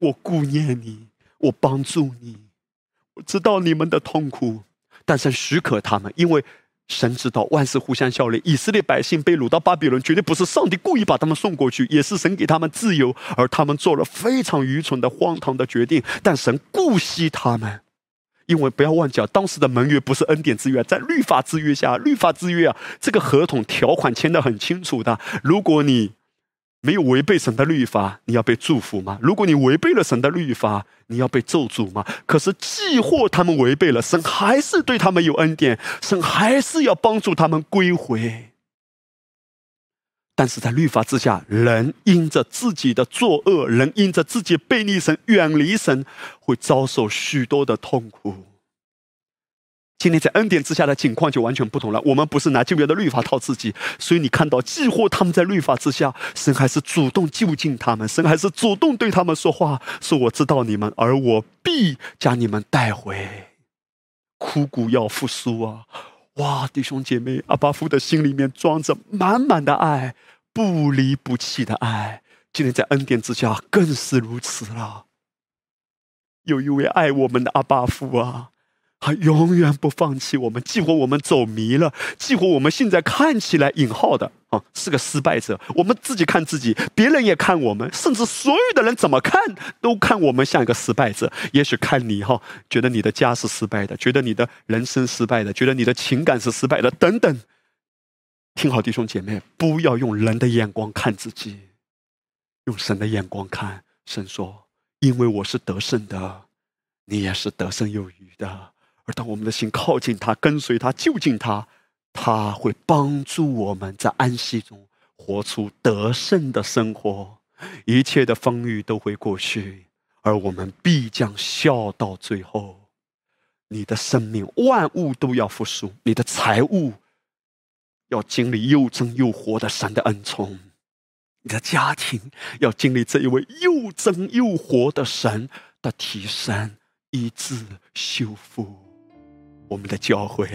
我顾念你，我帮助你。我知道你们的痛苦，但是许可他们，因为。’”神知道万事互相效力，以色列百姓被掳到巴比伦，绝对不是上帝故意把他们送过去，也是神给他们自由，而他们做了非常愚蠢的、荒唐的决定。但神顾惜他们，因为不要忘记啊，当时的盟约不是恩典之约，在律法之约下，律法之约啊，这个合同条款签的很清楚的，如果你。没有违背神的律法，你要被祝福吗？如果你违背了神的律法，你要被咒诅吗？可是，既或他们违背了，神还是对他们有恩典，神还是要帮助他们归回。但是在律法之下，人因着自己的作恶，人因着自己背逆神、远离神，会遭受许多的痛苦。今天在恩典之下的情况就完全不同了。我们不是拿旧约的律法套自己，所以你看到，几乎他们在律法之下，神还是主动就近他们，神还是主动对他们说话，说：“我知道你们，而我必将你们带回。”枯骨要复苏啊！哇，弟兄姐妹，阿巴夫的心里面装着满满的爱，不离不弃的爱。今天在恩典之下更是如此了。有一位爱我们的阿巴夫啊！他永远不放弃我们，几乎我们走迷了，几乎我们现在看起来引号的啊是个失败者。我们自己看自己，别人也看我们，甚至所有的人怎么看都看我们像一个失败者。也许看你哈，觉得你的家是失败的，觉得你的人生失败的，觉得你的情感是失败的，等等。听好，弟兄姐妹，不要用人的眼光看自己，用神的眼光看。神说：“因为我是得胜的，你也是得胜有余的。”而当我们的心靠近他、跟随他、就近他，他会帮助我们在安息中活出得胜的生活。一切的风雨都会过去，而我们必将笑到最后。你的生命万物都要复苏，你的财物要经历又真又活的神的恩宠，你的家庭要经历这一位又真又活的神的提升、医治、修复。我们的教会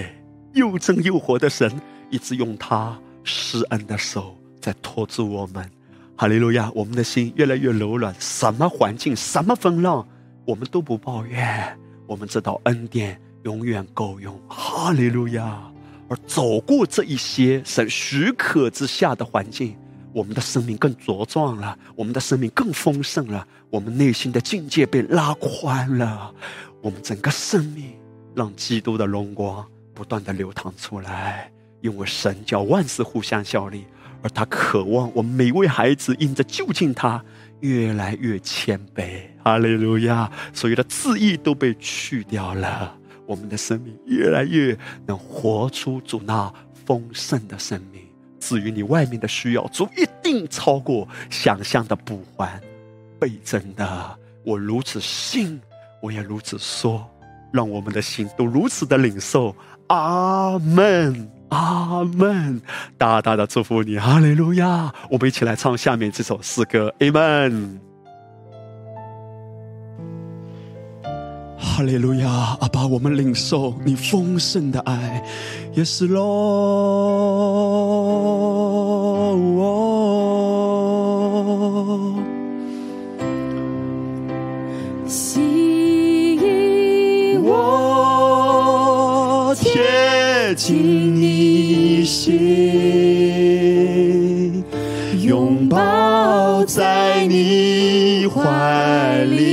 又真又活的神，一直用他施恩的手在托住我们。哈利路亚！我们的心越来越柔软，什么环境、什么风浪，我们都不抱怨。我们知道恩典永远够用。哈利路亚！而走过这一些神许可之下的环境，我们的生命更茁壮了，我们的生命更丰盛了，我们内心的境界被拉宽了，我们整个生命。让基督的荣光不断的流淌出来，因为神叫万事互相效力，而他渴望我们每位孩子因着就近他，越来越谦卑。哈利路亚！所有的自义都被去掉了，我们的生命越来越能活出主那丰盛的生命。至于你外面的需要，主一定超过想象的不还倍增的。我如此信，我也如此说。让我们的心都如此的领受，阿门，阿门，大大的祝福你，哈利路亚！我们一起来唱下面这首诗歌，阿门。哈利路亚，阿爸，我们领受你丰盛的爱，也是喽。紧你心，拥抱在你怀里，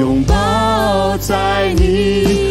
拥抱在你。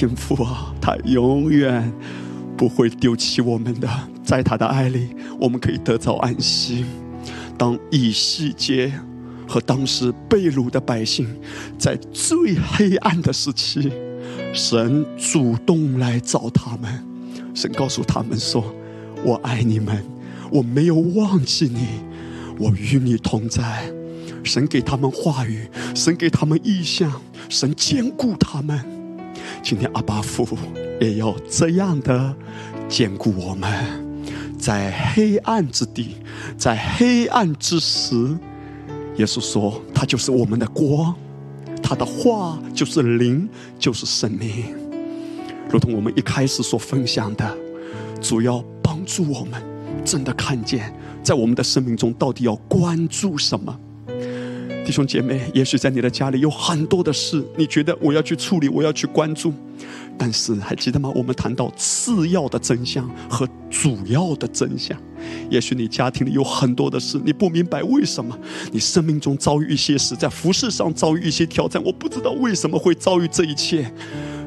天父啊，他永远不会丢弃我们的，在他的爱里，我们可以得着安息。当以西结和当时被掳的百姓在最黑暗的时期，神主动来找他们，神告诉他们说：“我爱你们，我没有忘记你。”我与你同在。神给他们话语，神给他们意象，神兼顾他们。今天阿巴父也要这样的兼顾我们，在黑暗之地，在黑暗之时，耶稣说他就是我们的光，他的话就是灵，就是生命。如同我们一开始所分享的，主要帮助我们真的看见，在我们的生命中到底要关注什么。弟兄姐妹，也许在你的家里有很多的事，你觉得我要去处理，我要去关注，但是还记得吗？我们谈到次要的真相和主要的真相。也许你家庭里有很多的事，你不明白为什么你生命中遭遇一些事，在服饰上遭遇一些挑战，我不知道为什么会遭遇这一切。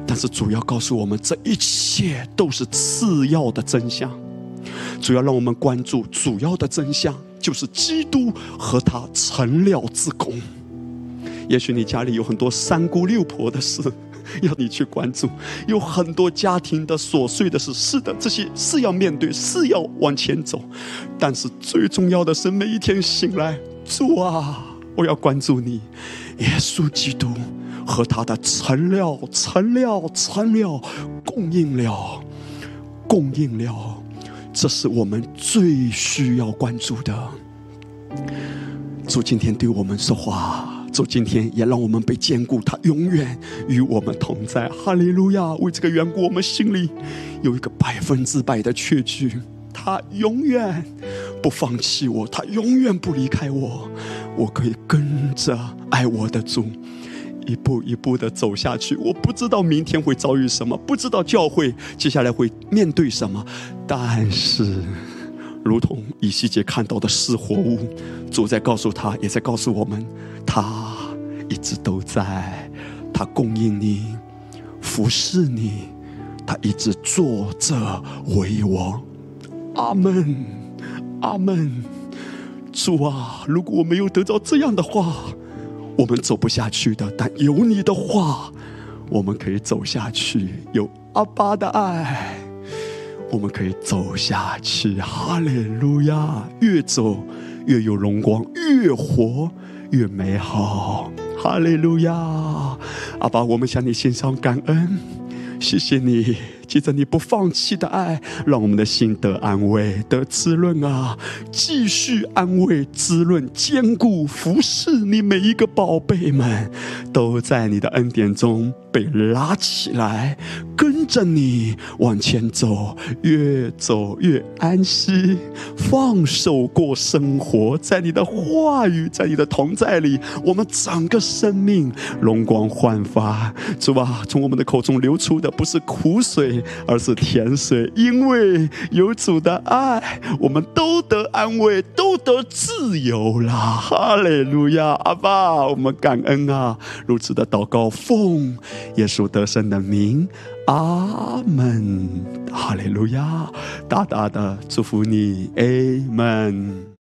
但是主要告诉我们，这一切都是次要的真相。主要让我们关注主要的真相，就是基督和他成了之功。也许你家里有很多三姑六婆的事，要你去关注；有很多家庭的琐碎的事，是的，这些是要面对，是要往前走。但是最重要的是，每一天醒来，主啊，我要关注你，耶稣基督和他的成了、成了、成了供应了、供应了，这是我们最需要关注的。主今天对我们说话。主今天也让我们被坚固，他永远与我们同在。哈利路亚！为这个缘故，我们心里有一个百分之百的确据，他永远不放弃我，他永远不离开我。我可以跟着爱我的主，一步一步的走下去。我不知道明天会遭遇什么，不知道教会接下来会面对什么，但是。如同以西结看到的是活物，主在告诉他，也在告诉我们，他一直都在，他供应你，服侍你，他一直坐着为王。阿门，阿门。主啊，如果我没有得到这样的话，我们走不下去的。但有你的话，我们可以走下去。有阿爸的爱。我们可以走下去，哈利路亚！越走越有荣光，越活越美好，哈利路亚！阿爸，我们向你献上感恩，谢谢你。记着你不放弃的爱，让我们的心得安慰、得滋润啊！继续安慰、滋润、坚固、服侍你每一个宝贝们，都在你的恩典中被拉起来，跟着你往前走，越走越安息，放手过生活，在你的话语、在你的同在里，我们整个生命容光焕发。主啊，从我们的口中流出的不是苦水。而是甜水，因为有主的爱，我们都得安慰，都得自由啦！哈利路亚，阿爸，我们感恩啊！如此的祷告，奉耶稣得胜的名，阿门！哈利路亚，大大的祝福你，阿门。